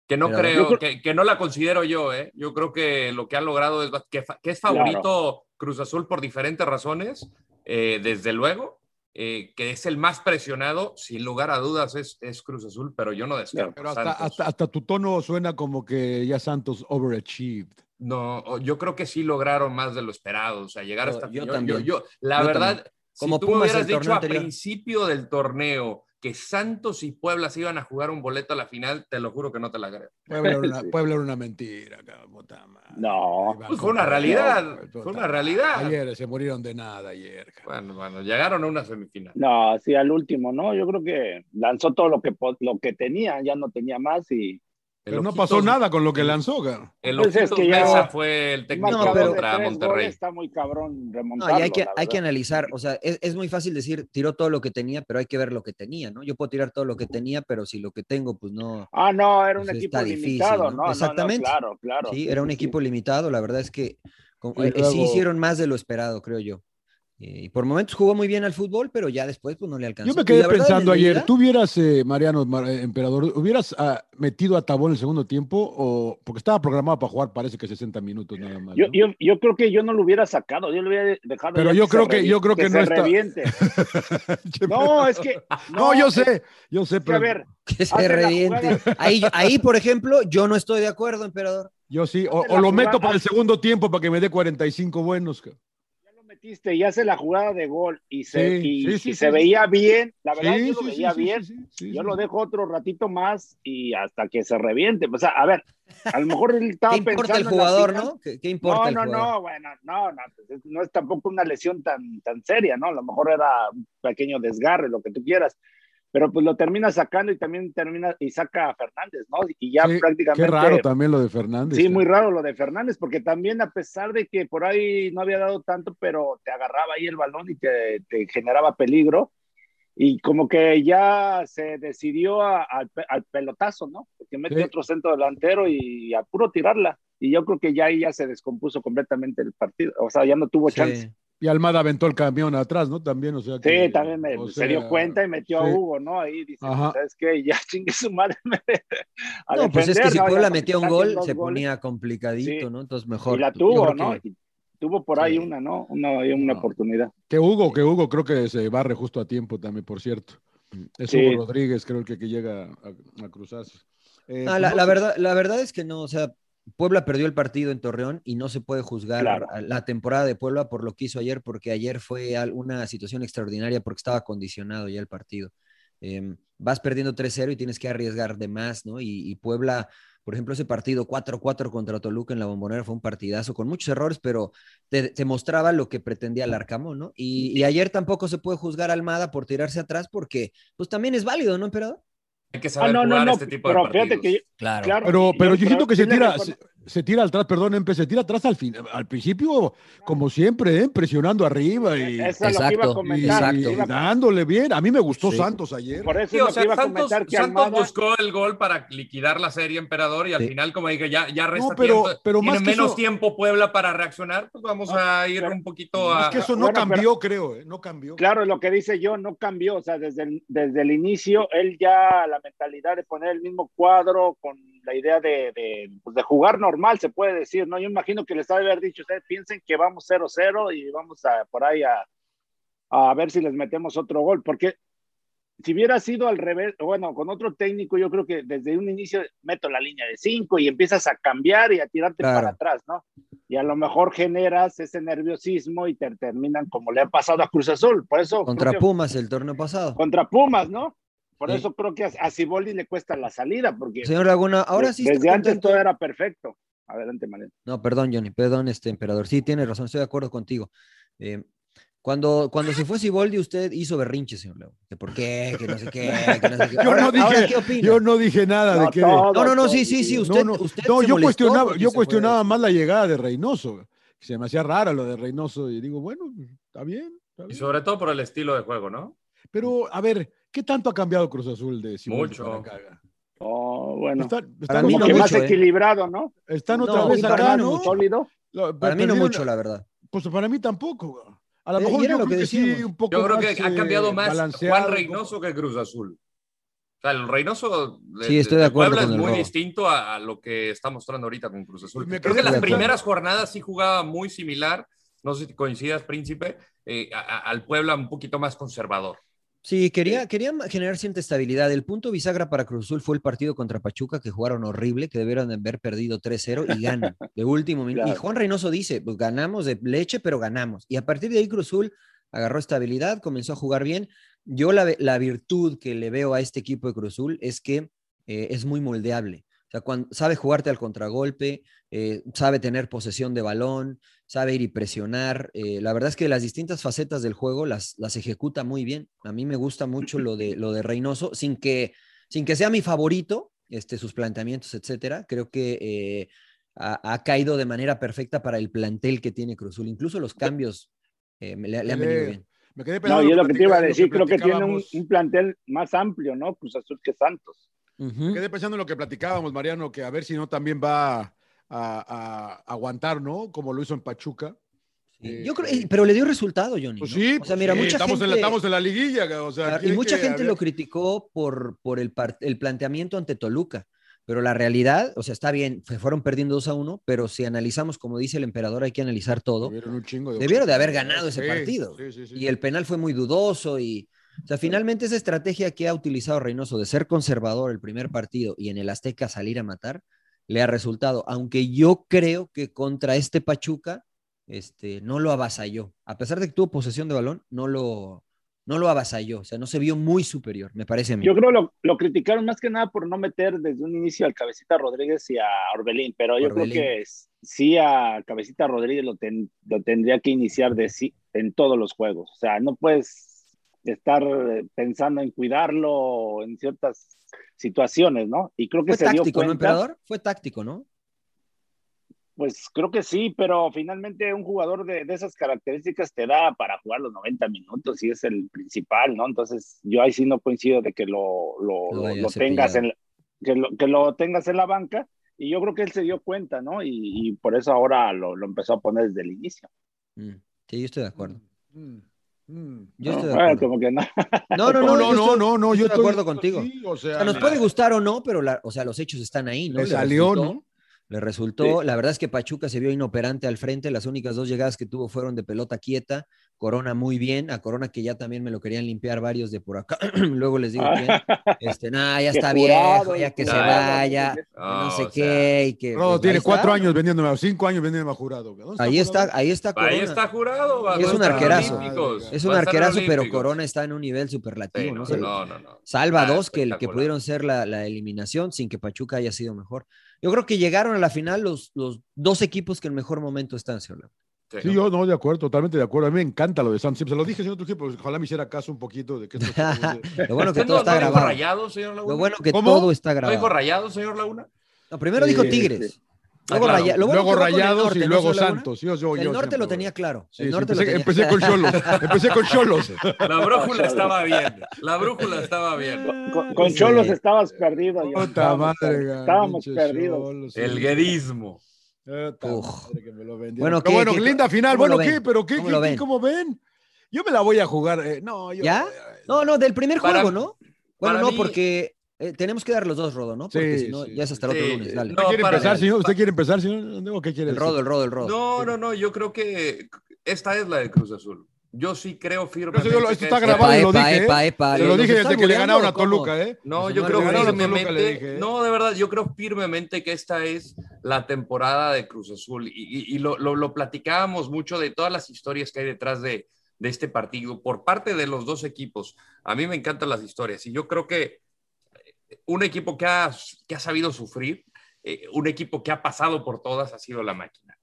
Que no creo, que, no la considero yo, ¿eh? Yo creo que lo que ha logrado es que, es favorito Cruz Azul por diferentes razones, eh, desde luego, eh, que es el más presionado, sin lugar a dudas, es, es Cruz Azul, pero yo no descarto. Pero hasta, hasta, tu tono suena como que ya Santos overachieved. No, yo creo que sí lograron más de lo esperado, o sea, llegar hasta... Yo, yo, yo, la verdad, como si tú me hubieras dicho a principio del torneo que Santos y Puebla se iban a jugar un boleto a la final, te lo juro que no te la creo. Puebla era una, Puebla era una mentira, cabrón, puta madre. No. Pues fue una realidad, fue una realidad. Ayer se murieron de nada, ayer. cabrón. Bueno, bueno, llegaron a una semifinal. No, sí, al último, ¿no? Yo creo que lanzó todo lo que, lo que tenía, ya no tenía más y Pero no pasó nada con lo que lanzó, cabrón. El Pues es que ya- Mesa fue el técnico No, pero- contra Monterrey. está muy cabrón No, remontarlo. y hay que, hay que analizar, o sea, es, es muy fácil decir, tiró todo lo que tenía, pero hay que ver lo que tenía, ¿no? Yo puedo tirar todo lo que tenía, pero si lo que tengo, pues no. Ah, no, era un Pues equipo está difícil, limitado, ¿no? ¿no? No, no, Exactamente. claro, claro. Sí, era un equipo limitado, la verdad es que con- eh, sí hicieron más de lo esperado, creo yo. Eh, Y por momentos jugó muy bien al fútbol, pero ya después pues no le alcanzó. Yo me quedé pensando ayer, ¿tú hubieras, eh, Mariano Mar- eh, Emperador, hubieras ah, metido a Tabón el segundo tiempo? o Porque estaba programado para jugar, parece que 60 minutos nada más. Yo, ¿no? yo, yo creo que yo no lo hubiera sacado, yo lo hubiera dejado. Pero yo se creo que- yo creo que no se está- reviente. No, es que. No, yo sé, yo sé, que, pero a ver, que se reviente. Ahí, ahí, por ejemplo, yo no estoy de acuerdo, emperador. yo sí, o, lo meto para el segundo tiempo para que me dé 45 buenos. Metiste y hace la jugada de gol y se, Sí, y, sí, sí, y sí, se sí. veía bien. La verdad, Sí, yo lo sí, veía bien. sí, sí, sí, yo sí. lo dejo otro ratito más y hasta que se reviente. O sea, a ver, a lo mejor él estaba ¿Qué importa pensando el en la jugador, final. no? ¿Qué, qué importa No, el no, jugador? no, bueno, no, no, pues es- no es tampoco una lesión tan, tan seria, ¿no? A lo mejor era un pequeño desgarre, lo que tú quieras, pero pues lo termina sacando y también termina y saca a Fernández, ¿no? Y ya Sí, prácticamente. Qué raro también lo de Fernández. Sí, cabrón. muy raro lo de Fernández, porque también a pesar de que por ahí no había dado tanto, pero te agarraba ahí el balón y te, te generaba peligro. Y como que ya se decidió a- al pe- al pelotazo, ¿no? Porque mete Sí. otro centro delantero y a puro tirarla. Y yo creo que ya ahí ya se descompuso completamente el partido. O sea, ya no tuvo chance. Y Almada aventó el camión atrás, ¿no? También, o sea. que, Sí, también me- se sea, dio cuenta y metió sí. a Hugo, ¿no? Ahí dice, Ajá. ¿sabes qué? Ya chingue su madre. a No, pues es que si Puebla metía un gol, se goles. ponía complicadito, Sí. ¿no? Entonces mejor. Y la tuvo, ¿no? que- tuvo por ahí Sí. una, ¿no? Una, una No. oportunidad. Que Hugo, que Hugo creo que se barre justo a tiempo también, por cierto. Es Sí. Hugo Rodríguez, creo que, que llega a, a cruzarse. Eh, Ah, la, no, la verdad, la verdad es que no, o sea, Puebla perdió el partido en Torreón y no se puede juzgar Claro. la temporada de Puebla por lo que hizo ayer, porque ayer fue una situación extraordinaria porque estaba condicionado ya el partido. Eh, vas perdiendo 3-0 y tienes que arriesgar de más, ¿no? Y, y Puebla, por ejemplo, ese partido 4-4 contra Toluca en la bombonera fue un partidazo con muchos errores, pero te, te mostraba lo que pretendía el Arcamón, ¿no? Y, y ayer tampoco se puede juzgar a Almada por tirarse atrás porque, pues también es válido, ¿no, emperador? Hay que Ah, saber no, no, jugar no. este tipo pero de fíjate partidos. que, Claro. claro. Pero, pero yo siento que se tira, se, tira atrás, perdón, Empe, se tira atrás al fin, al principio, como siempre, ¿eh? presionando arriba y, Eso es lo que iba a Exacto, comentar. y- exacto. y dándole bien. A mí me gustó Sí. Santos ayer. Por eso Sí, es o sea, iba a Santos, comentar que Santos Almada. buscó el gol para liquidar la serie Emperador y al Sí. final, como dije, ya, ya resta No, pero- tiempo. pero Tiene más que menos eso- tiempo Puebla para reaccionar, pues vamos No, a ir pero- un poquito a... Es que eso no Bueno, pero- cambió, creo, ¿eh? No cambió. Claro, lo que dice yo no cambió, o sea, desde el, desde el inicio, él ya la mentalidad de poner el mismo cuadro con la idea de, de, pues, de jugar normal, se puede decir, ¿no? Yo imagino que les ha de haber dicho, ustedes piensen que vamos 0-0 y vamos a por ahí a, a ver si les metemos otro gol, porque si hubiera sido al revés, bueno, con otro técnico, yo creo que desde un inicio meto la línea de 5 y empiezas a cambiar y a tirarte Claro. para atrás, ¿no? Y a lo mejor generas ese nerviosismo y te terminan como le ha pasado a Cruz Azul, por eso Contra que- Pumas el torneo pasado. contra Pumas, ¿no? Por Sí. eso creo que a, Siboldi le cuesta la salida, porque Señor Laguna, ahora sí. desde antes contento. todo era perfecto. Adelante, Manuel. No, perdón, Johnny, perdón, este emperador. Sí, tiene razón, estoy de acuerdo contigo. Eh, cuando, cuando se fue Siboldi, usted hizo berrinche, señor Leo. Que por qué, que no sé qué, que no sé qué. Yo Ahora- no dije- ahora, ¿qué opina? Yo no dije nada de No, que. todo, No, no, no, sí, sí, sí, No, usted, no, usted no, se yo cuestionaba, yo cuestionaba más la llegada de Reynoso, que se me hacía rara lo de Reynoso, y digo, bueno, está bien, está Y sobre todo por el estilo de juego, ¿no? Pero, a ver, ¿qué tanto ha cambiado Cruz Azul de Siboldi Mucho. para acá? Oh, bueno, Están, Para están mí como otra no que vez- más mucho, ¿eh? equilibrado, ¿no? están No, otra y vez para acá, mí no ¿no? mucho. Sólido. Lo- Para mí no mucho, la verdad. Pues para mí tampoco. A lo Eh, mejor yo lo creo que que sí, un poco Yo creo que más, ha eh, cambiado más balanceado, Juan Reynoso que Cruz Azul. O sea, el Reynoso de, Sí, estoy de acuerdo Puebla con es muy distinto a, a lo que está mostrando ahorita con Cruz Azul. Me Creo que las primeras jornadas sí jugaba muy similar, no sé si coincidas, Príncipe, eh, a- a- al Puebla un poquito más conservador. Sí, quería, quería generar cierta estabilidad. El punto bisagra para Cruz Azul fue el partido contra Pachuca, que jugaron horrible, que debieron de haber perdido 3-0 y ganan de último minuto. Y Claro. Juan Reynoso dice, pues ganamos de leche, pero ganamos. Y a partir de ahí Cruz Azul agarró estabilidad, comenzó a jugar bien. yo la, la, virtud que le veo a este equipo de Cruzul es que eh, es muy moldeable. O sea, cuando, sabe jugarte al contragolpe, eh, sabe tener posesión de balón, sabe ir y presionar. Eh, la verdad es que las distintas facetas del juego las, las ejecuta muy bien. A mí me gusta mucho lo de, lo de Reynoso, sin que, sin que sea mi favorito, este, sus planteamientos, etcétera. Creo que ha, caído de manera perfecta para el plantel que tiene Cruzul. Incluso los cambios le, le, han venido bien. Me quedé no, yo lo que te iba a decir, creo que tiene un, un, plantel más amplio, ¿no? Cruz Azul que Santos. Quedé pensando en lo que platicábamos, Mariano, que a ver si no también va a, a, aguantar, ¿no? Como lo hizo en Pachuca. yo creo, eh, pero le dio resultado, Johnny. Pues sí, o sea, mira, mucha estamos, gente, en la, estamos en la liguilla. O sea, y mucha gente lo criticó por, por el, el planteamiento ante Toluca. Pero la realidad, o sea, está bien, fueron perdiendo 2 a 1, pero si analizamos, como dice el emperador, hay que analizar todo. Debieron, de, haber ganado ese partido. y el penal fue muy dudoso y, o sea, finalmente esa estrategia que ha utilizado Reynoso de ser conservador el primer partido y en el Azteca salir a matar, le ha resultado. Aunque yo creo que contra este Pachuca, este, no lo avasalló. A pesar de que tuvo posesión de balón, no lo, no lo avasalló, o sea, no se vio muy superior, me parece a mí. Yo creo lo, lo criticaron más que nada por no meter desde un inicio al Cabecita Rodríguez y a Orbelín, pero yo creo que sí a Cabecita Rodríguez lo, lo tendría que iniciar de sí en todos los juegos, o sea, no puedes estar pensando en cuidarlo en ciertas situaciones, ¿no? Y creo que Fue se táctico, dio cuenta, ¿no, emperador? Fue táctico, ¿no? Pues creo que sí, pero finalmente un jugador de, de, esas características te da para jugar los 90 minutos y es el principal, ¿no? Entonces yo ahí sí no coincido de que lo, lo, lo, lo tengas, en, que, lo, que lo tengas en la banca y yo creo que él se dio cuenta, ¿no? Y, y por eso ahora lo, lo, empezó a poner desde el inicio. Mm. Sí, yo estoy de acuerdo. Mm. Mm. Yo estoy de Bueno, acuerdo. como que no. No, no, no, No, no, yo no, yo estoy de acuerdo contigo. sí, o sea, O sea, nos puede gustar o no, pero la, o sea, los hechos están ahí, ¿no? le salió, ¿no? Le resultó, la verdad es que Pachuca se vio inoperante al frente, las únicas dos llegadas que tuvo fueron de pelota quieta, Corona muy bien, a Corona que ya también me lo querían limpiar varios de por acá, luego les digo quién, este, nah, ya está jurado, viejo, ya que se vaya, no No, sé o qué, y que... Rodo pues, tiene cuatro está. años vendiéndome, a cinco años vendiéndome a jurado. ¿Dónde Ahí está, Jurado? ahí está Corona. Ahí está jurado. va- Es un arquerazo. Es un arquerazo, pero. Corona está en un nivel superlativo, Sí, ¿no? no, no, no, no. Salva Ah, dos que, que pudieron ser la, la eliminación sin que Pachuca haya sido mejor. Yo creo que llegaron a la final los, los dos equipos que en mejor momento están, señor Laguna. Sí, Sí, yo no, de acuerdo, totalmente de acuerdo. A mí me encanta lo de Santos. Siempre se lo dije, señor Trujillo, pues ojalá me hiciera caso un poquito de que esto Lo bueno que ¿Usted todo no, está no dijo grabado. rayado, señor Laguna? Lo bueno que ¿Cómo? todo está ¿No dijo grabado. rayado, señor Laguna? No, primero dijo Sí, Tigres. Ah, Luego, claro. Raya- luego el Rayados norte, y ¿no, luego? Santos. Yo, yo, El yo norte siempre, lo tenía claro. Sí, el sí, norte empecé, lo tenía empecé con Cholos. Empecé con Cholos. La brújula estaba bien. La brújula estaba bien. Con, con Sí. Cholos estabas perdido. ya. Puta Estábamos, madre, estábamos perdidos. Cholos, El sí. que me lo vendieron. Bueno, ¿qué- bueno, qué- linda final. cómo Bueno, ¿qué? ven? ¿Pero qué? ¿Cómo ¿Qué-? ¿Cómo ven? Yo me la voy a jugar. eh, no, yo, ¿Ya? eh, No, no, del primer Para- juego, ¿no? Bueno, no, porque eh, tenemos que dar los dos, Rodo, ¿no? Porque Sí, si no, sí, ya es hasta el sí. otro lunes. Dale. No, ¿Usted quiere para- empezar, señor? ¿Usted quiere empezar, señor? ¿O qué quiere el? Rodo, el Rodo, el Rodo. No, no, no. Yo creo que esta es la de Cruz Azul. Yo sí creo firmemente. yo lo- esto está grabado y Epa, lo epa, dije, ¿eh? epa, epa. Se lo ¿Nos dije desde que le ganaron a? Toluca, ¿eh? No, yo creo firmemente. Dije, ¿eh? No, de verdad, yo creo firmemente que esta es la temporada de Cruz Azul. Y, y- y lo, lo, lo platicábamos mucho de todas las historias que hay detrás de, de este partido por parte de los dos equipos. A mí me encantan las historias y yo creo que un equipo que ha, que ha sabido sufrir, eh, un equipo que ha pasado por todas, ha sido la máquina.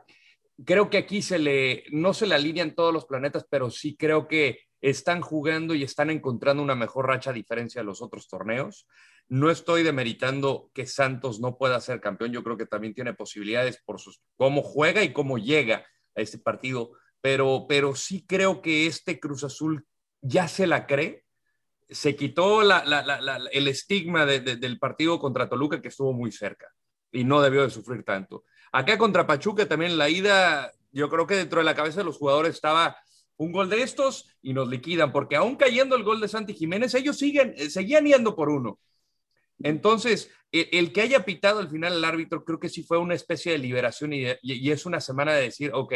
Creo que aquí se le, no se le alinean todos los planetas, pero sí creo que están jugando y están encontrando una mejor racha a diferencia de los otros torneos. No estoy demeritando que Santos no pueda ser campeón, yo creo que también tiene posibilidades por sus, cómo juega y cómo llega a este partido, pero, pero sí creo que este Cruz Azul ya se la cree, se quitó el estigma de, de, del partido contra Toluca que estuvo muy cerca y no debió de sufrir tanto. Acá contra Pachuca también la ida, yo creo que dentro de la cabeza de los jugadores estaba un gol de estos y nos liquidan, porque aún cayendo el gol de Santi Jiménez, ellos siguen, seguían yendo por uno. Entonces, el, el que haya pitado al final el árbitro, creo que sí fue una especie de liberación y, y, y es una semana de decir, ok,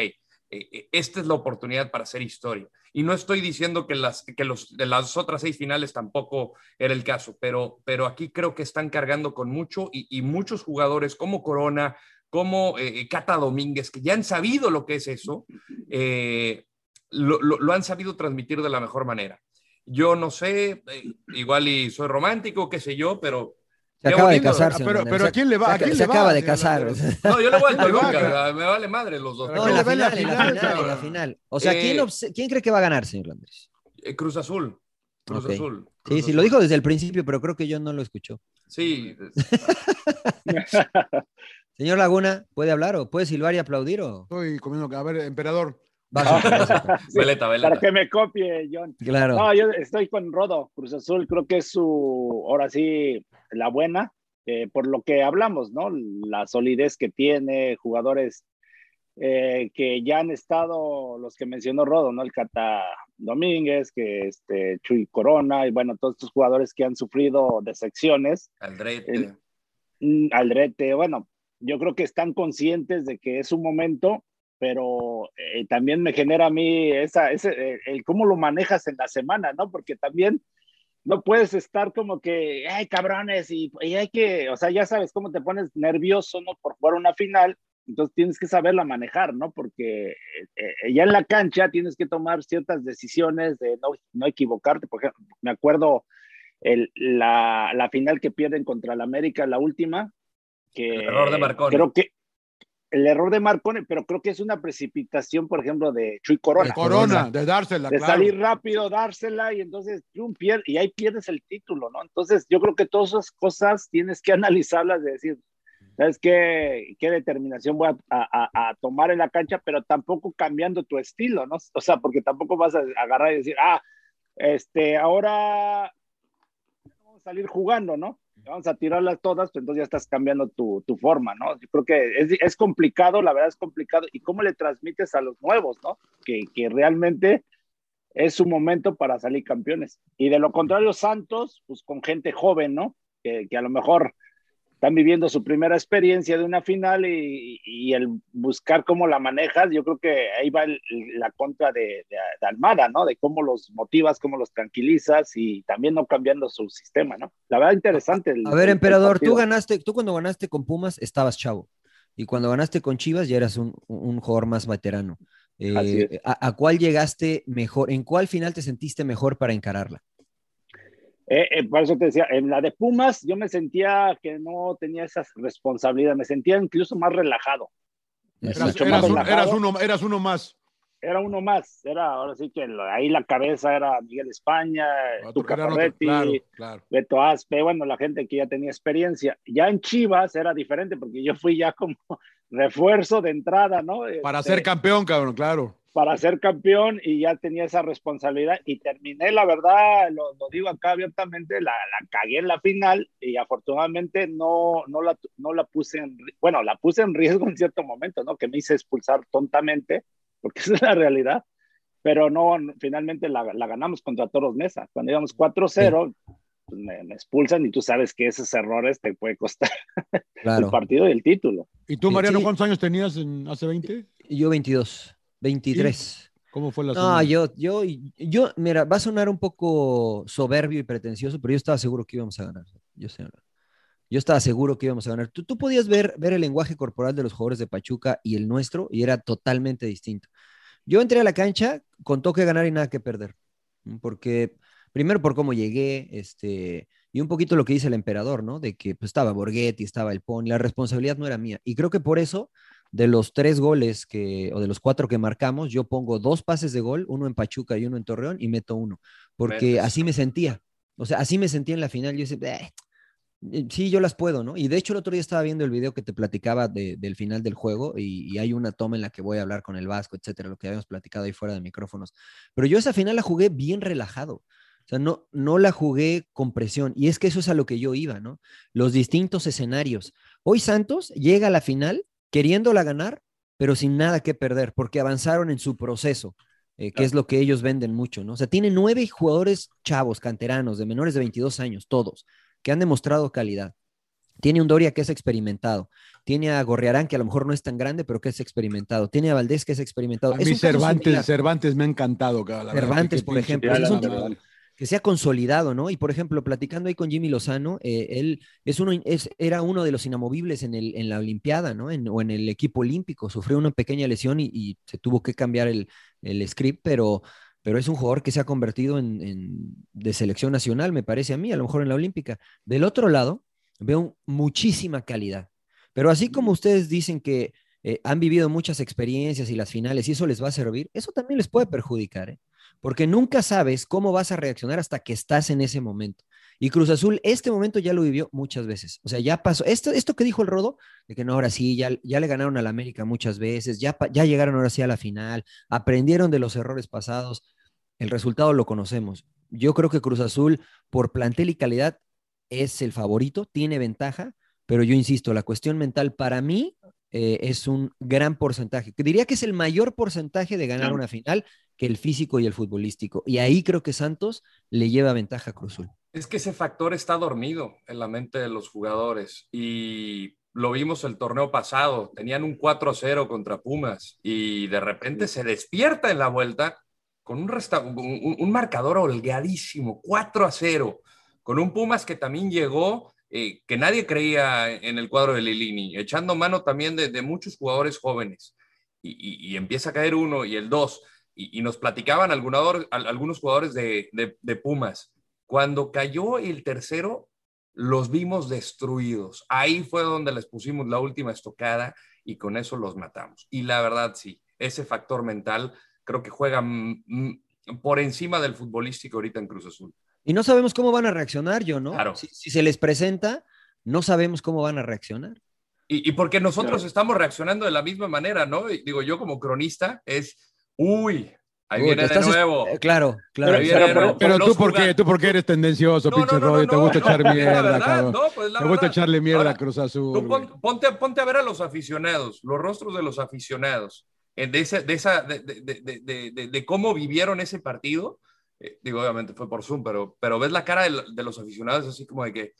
eh, esta es la oportunidad para hacer historia. Y no estoy diciendo que las, que los, de las otras seis finales tampoco era el caso, pero, pero aquí creo que están cargando con mucho y, muchos jugadores como Corona, como eh, Cata Domínguez, que ya han sabido lo que es eso, eh, lo, lo, lo, han sabido transmitir de la mejor manera. Yo no sé, eh, igual y soy romántico, qué sé yo, pero Se acaba de bonito, casarse. pero- ¿a quién le va? Se, ¿A quién se le va, acaba de casar. No, yo le voy al ¿Quién le va, Toluca, me vale madre los dos. No, ¿quién en le la final, en la final, final, en la cabrón? final. O sea, ¿quién, Eh, quién cree que va a ganar, señor Landres? Eh, Cruz Azul. Cruz. Azul. Sí, Cruz sí, lo Azul. dijo desde el principio, pero creo que yo no lo escuchó. Sí, Señor Laguna, ¿puede hablar o puede silbar y aplaudir o Estoy comiendo. A ver, emperador. Sí, veleta, veleta. para que me copie, John. Claro. No, yo estoy con Rodo. Cruz Azul creo que es su, ahora sí, la buena, eh, por lo que hablamos, ¿no? La solidez que tiene, jugadores eh, que ya han estado, los que mencionó Rodo, ¿no? El Cata Domínguez, que este, Chuy Corona, y bueno, todos estos jugadores que han sufrido decepciones. Aldrete. Mm, Aldrete, bueno, yo creo que están conscientes de que es un momento, pero eh, también me genera a mí esa, ese, eh, el cómo lo manejas en la semana, ¿no? Porque también no puedes estar como que, ay, cabrones, y, y hay que, o sea, ya sabes cómo te pones nervioso, ¿no? Por jugar una final, entonces tienes que saberla manejar, ¿no? Porque eh, eh, ya en la cancha tienes que tomar ciertas decisiones de no, no equivocarte, por ejemplo, me acuerdo el, la, la final que pierden contra el América, la última, que El error de Marconi. Creo que el error de Marconi, pero creo que es una precipitación, por ejemplo, de Chuy Corona. De Corona, de dársela, de claro. salir rápido, dársela y entonces pier- y ahí pierdes el título, ¿no? Entonces yo creo que todas esas cosas tienes que analizarlas, de decir, ¿sabes qué, qué determinación voy a, a- a- tomar en la cancha? Pero tampoco cambiando tu estilo, ¿no? O sea, porque tampoco vas a agarrar y decir, ah, este, ahora salir jugando, ¿no? Vamos a tirarlas todas, pues entonces ya estás cambiando tu, tu forma, ¿no? Yo creo que es, es complicado, la verdad es complicado. ¿Y cómo le transmites a los nuevos, ¿no? Que, que realmente es su momento para salir campeones. Y de lo contrario, Santos, pues con gente joven, ¿no? Que, que a lo mejor están viviendo su primera experiencia de una final y, y el buscar cómo la manejas, yo creo que ahí va el- la contra de, de- de Almada, ¿no? De cómo los motivas, cómo los tranquilizas y también no cambiando su sistema, ¿no? La verdad, interesante. el- A ver, emperador, tú ganaste, tú cuando ganaste con Pumas estabas chavo. Y cuando ganaste con Chivas ya eras un, un jugador más veterano. Eh. ¿a, a cuál llegaste mejor? ¿En cuál final te sentiste mejor para encararla? Eh, eh, por eso te decía, en la de Pumas yo me sentía que no tenía esa responsabilidad, me sentía incluso más relajado. Eras, mucho eras más un- relajado. eras uno, eras uno más. Era uno más, era ahora sí que la- ahí la cabeza era Miguel España, Tuca Ferretti, Claro, claro. Beto Aspe, bueno, la gente que ya tenía experiencia. Ya en Chivas era diferente porque yo fui ya como refuerzo de entrada, ¿no? Para Este, ser campeón, cabrón, claro. Para ser campeón y ya tenía esa responsabilidad y terminé, la verdad, lo, lo digo acá abiertamente, la, la cagué en la final y afortunadamente no, no, la, no la puse en, bueno, la puse en riesgo en cierto momento, ¿no? Que me hice expulsar tontamente, porque esa es la realidad, pero no, finalmente la, la ganamos contra Toros Mesa. Cuando íbamos 4-0, pues me, me expulsan y tú sabes que esos errores te puede costar Claro. el partido y el título. ¿Y tú, Mariano, sí. cuántos años tenías en hace 20? Yo 22, 23. ¿Cómo fue la No, yo, yo, yo, mira, va a sonar un poco soberbio y pretencioso, pero yo estaba seguro que íbamos a ganar. Yo, sé, yo estaba seguro que íbamos a ganar. Tú, tú podías ver, ver el lenguaje corporal de los jugadores de Pachuca y el nuestro, y era totalmente distinto. Yo entré a la cancha con toque de ganar y nada que perder, porque primero por cómo llegué, este, y un poquito lo que dice el emperador, ¿no? De que pues, estaba Borghetti, estaba el Pon, la responsabilidad no era mía. Y creo que por eso de los tres goles que, o de los cuatro que marcamos, yo pongo dos pases de gol, uno en Pachuca y uno en Torreón, y meto uno, porque Metes. así me sentía. O sea, así me sentía en la final. Yo decía, "Eh, eh, sí, yo las puedo, ¿no? Y de hecho el otro día estaba viendo el video que te platicaba de- del final del juego y, y hay una toma en la que voy a hablar con el Vasco, etcétera, lo que habíamos platicado ahí fuera de micrófonos. Pero yo esa final la jugué bien relajado. O sea, no, no la jugué con presión. Y es que eso es a lo que yo iba, ¿no? Los distintos escenarios. Hoy Santos llega a la final queriéndola ganar, pero sin nada que perder, porque avanzaron en su proceso, eh, que Claro. es lo que ellos venden mucho, ¿no? O sea, tiene nueve jugadores chavos, canteranos, de menores de 22 años, todos, que han demostrado calidad. Tiene un Doria que es experimentado. Tiene a Gorriarán, que a lo mejor no es tan grande, pero que es experimentado. Tiene a Valdés, que es experimentado. A mí Cervantes, Cervantes me ha encantado, verdad, Cervantes, por ejemplo, es un. Que se ha consolidado, ¿no? Y por ejemplo, platicando ahí con Jimmy Lozano, eh, él es uno, es, era uno de los inamovibles en, el, la Olimpiada, ¿no? En- o en el equipo olímpico. Sufrió una pequeña lesión y, se tuvo que cambiar el, el script, pero, pero es un jugador que se ha convertido en, de selección nacional, me parece a mí, a lo mejor en la olímpica. Del otro lado, veo muchísima calidad. Pero así como ustedes dicen que eh, han vivido muchas experiencias y las finales y eso les va a servir, eso también les puede perjudicar, ¿eh? Porque nunca sabes cómo vas a reaccionar hasta que estás en ese momento. Y Cruz Azul, este momento ya lo vivió muchas veces. O sea, ya pasó. Esto, esto que dijo el Rodo, de que no, ahora sí, ya, ya le ganaron al América muchas veces, ya, ya llegaron ahora sí a la final, aprendieron de los errores pasados. El resultado lo conocemos. Yo creo que Cruz Azul, por plantel y calidad, es el favorito, tiene ventaja, pero yo insisto, la cuestión mental para mí eh, es un gran porcentaje. Diría que es el mayor porcentaje de ganar una final que el físico y el futbolístico. Y ahí creo que Santos le lleva ventaja a Cruz Azul. Es que ese factor está dormido en la mente de los jugadores y lo vimos el torneo pasado, tenían un 4-0 contra Pumas y de repente se despierta en la vuelta con un, un, marcador holgadísimo, 4-0, con un Pumas que también llegó, eh, que nadie creía en el cuadro de Lilini, echando mano también de, muchos jugadores jóvenes y, empieza a caer uno y el dos y, nos platicaban algunos jugadores de, de Pumas cuando cayó el tercero, los vimos destruidos. Ahí fue donde les pusimos la última estocada y con eso los matamos. Y la verdad, sí, ese factor mental creo que juega por encima del futbolístico ahorita en Cruz Azul. Y no sabemos cómo van a reaccionar, yo, ¿no? Claro. Si, se les presenta, no sabemos cómo van a reaccionar. Y, porque nosotros estamos reaccionando de la misma manera, ¿no? digo, yo como cronista es, uy, Ahí viene de nuevo. Eh, claro, claro. Pero, tú, ¿por qué, tú, ¿por qué eres tendencioso, pinche no, Te gusta echar mierda, cabrón. Pues te gusta echarle mierda a Cruz Azul. ponte, ponte, a ver a los aficionados, los rostros de los aficionados, de, esa, de, esa, de, de, de cómo vivieron ese partido. Eh, digo, obviamente fue por Zoom, pero, pero ves la cara de los aficionados así como de que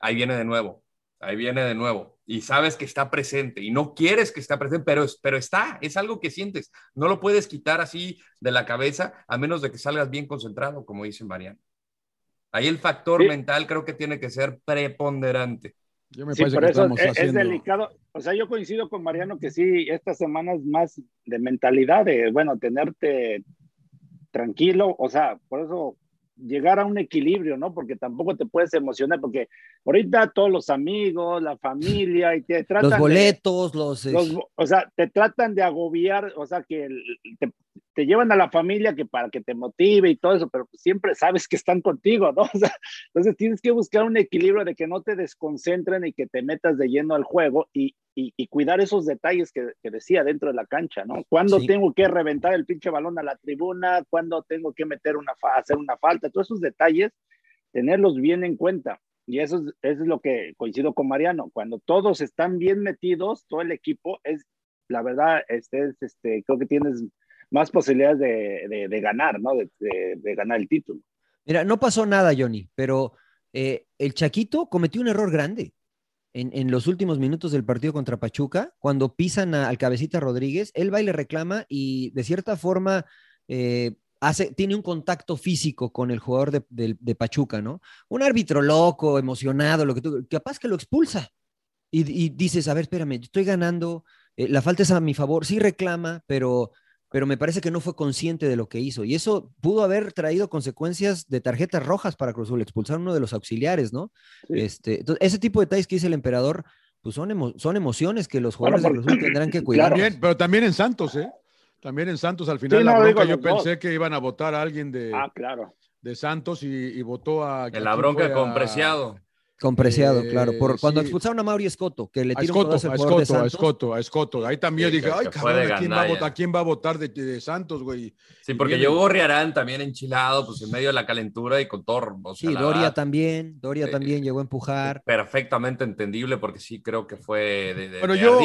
ahí viene de nuevo, ahí viene de nuevo y sabes que está presente y no quieres que está presente, pero, pero está, es algo que sientes. No lo puedes quitar así de la cabeza a menos de que salgas bien concentrado, como dice Mariano. Ahí el factor mental creo que tiene que ser preponderante. Yo me sí, por eso es, delicado. O sea, yo coincido con Mariano que sí, esta semana es más de mentalidad, de, bueno, tenerte tranquilo. O sea, por eso llegar a un equilibrio, ¿no? Porque tampoco te puedes emocionar, porque ahorita todos los amigos, la familia, y te tratan. Los boletos, los, O sea, te tratan de agobiar, o sea, que te, te llevan a la familia que para que te motive y todo eso, pero siempre sabes que están contigo, ¿no? O sea, entonces tienes que buscar un equilibrio de que no te desconcentren y que te metas de lleno al juego y, y, cuidar esos detalles que, que, decía dentro de la cancha, ¿no? Cuando tengo que reventar el pinche balón a la tribuna, cuando tengo que meter una hacer una falta, todos esos detalles, tenerlos bien en cuenta. Y eso es, eso es lo que coincido con Mariano. Cuando todos están bien metidos, todo el equipo es, la verdad, este, es, este, creo que tienes más posibilidades de, ganar, ¿no? De, ganar el título. Mira, no pasó nada, Johnny, pero eh, el Chaquito cometió un error grande en, los últimos minutos del partido contra Pachuca, cuando pisan al cabecita Rodríguez, él va y le reclama y de cierta forma eh, hace, tiene un contacto físico con el jugador de, Pachuca, ¿no? Un árbitro loco, emocionado, lo que tú, capaz que lo expulsa. Y, dices, a ver, espérame, estoy ganando, eh, la falta es a mi favor, sí reclama, pero pero me parece que no fue consciente de lo que hizo. Y eso pudo haber traído consecuencias de tarjetas rojas para Cruz Azul, expulsar a uno de los auxiliares, ¿no? Este, ese tipo de detalles que dice el emperador, pues son, son emociones que los jugadores de Cruz Azul tendrán que cuidar. pero también en Santos, ¿eh? También en Santos, al final la bronca, yo pensé que iban a votar a alguien de, ah, claro. de Santos y, votó a... En la bronca con Preciado. Con Preciado, claro. Por, cuando expulsaron a Mauri Escoto, que le tiró a Escoto, a Escoto, a Escoto, Ahí también dije, ay, cabrón, ¿a quién, va a votar, ¿quién va a votar de, Santos, güey? Sí, porque llegó Riarán también enchilado, pues en medio de la calentura y con todo. sí, Doria también, Doria también llegó a empujar. Perfectamente entendible, porque sí creo que fue de, de, yo,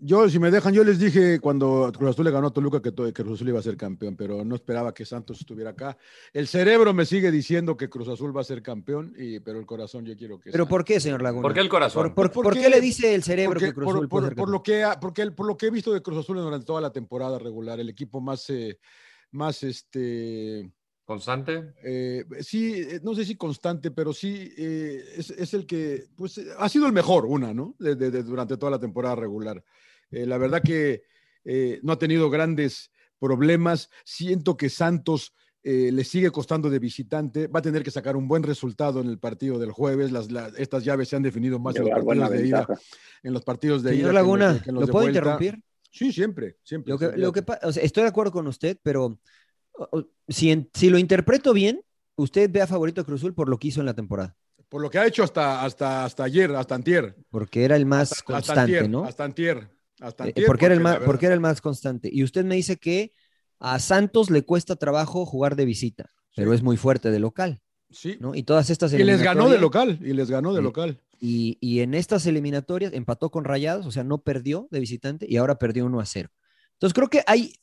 Yo, si me dejan, yo les dije cuando Cruz Azul le ganó a Toluca que, que Cruz Azul iba a ser campeón, pero no esperaba que Santos estuviera acá. El cerebro me sigue diciendo que Cruz Azul va a ser campeón, y, pero el corazón yo quiero que ¿Pero por qué, señor Laguna? ¿Por qué el corazón? ¿Por, qué, le dice el cerebro que Cruz Azul por, lo que, porque por lo que he visto de Cruz Azul durante toda la temporada regular, el equipo más, eh, más este... ¿Constante? Eh, sí, eh, no sé si constante, pero sí es, el que, pues, ha sido el mejor, una, ¿no? durante toda la temporada regular. la verdad que no ha tenido grandes problemas. Siento que Santos eh, le sigue costando de visitante. Va a tener que sacar un buen resultado en el partido del jueves. Las, las- estas llaves se han definido más en los partidos de ida. ventaja. En los partidos de ida. Señor que en los- Laguna, que en los ¿lo puedo vuelta. interrumpir? Sí, siempre, siempre. Lo que, lo que pa- o sea, estoy de acuerdo con usted, pero si, en- si lo interpreto bien, usted ve a favorito a Cruz Azul por lo que hizo en la temporada, Por lo que ha hecho hasta, hasta, hasta ayer, hasta antier. porque era el más Hasta- hasta constante, antier, ¿no? Hasta antier. Hasta Eh, antier, porque, era el más, porque era el más constante. Y usted me dice que a Santos le cuesta trabajo jugar de visita, pero Sí. es muy fuerte de local, Sí. ¿no? Y todas estas Y les ganó de local. Y les ganó de Sí. local. Y, y en estas eliminatorias empató con Rayados, o sea, no perdió de visitante y ahora perdió 1 a 0. Entonces creo que hay,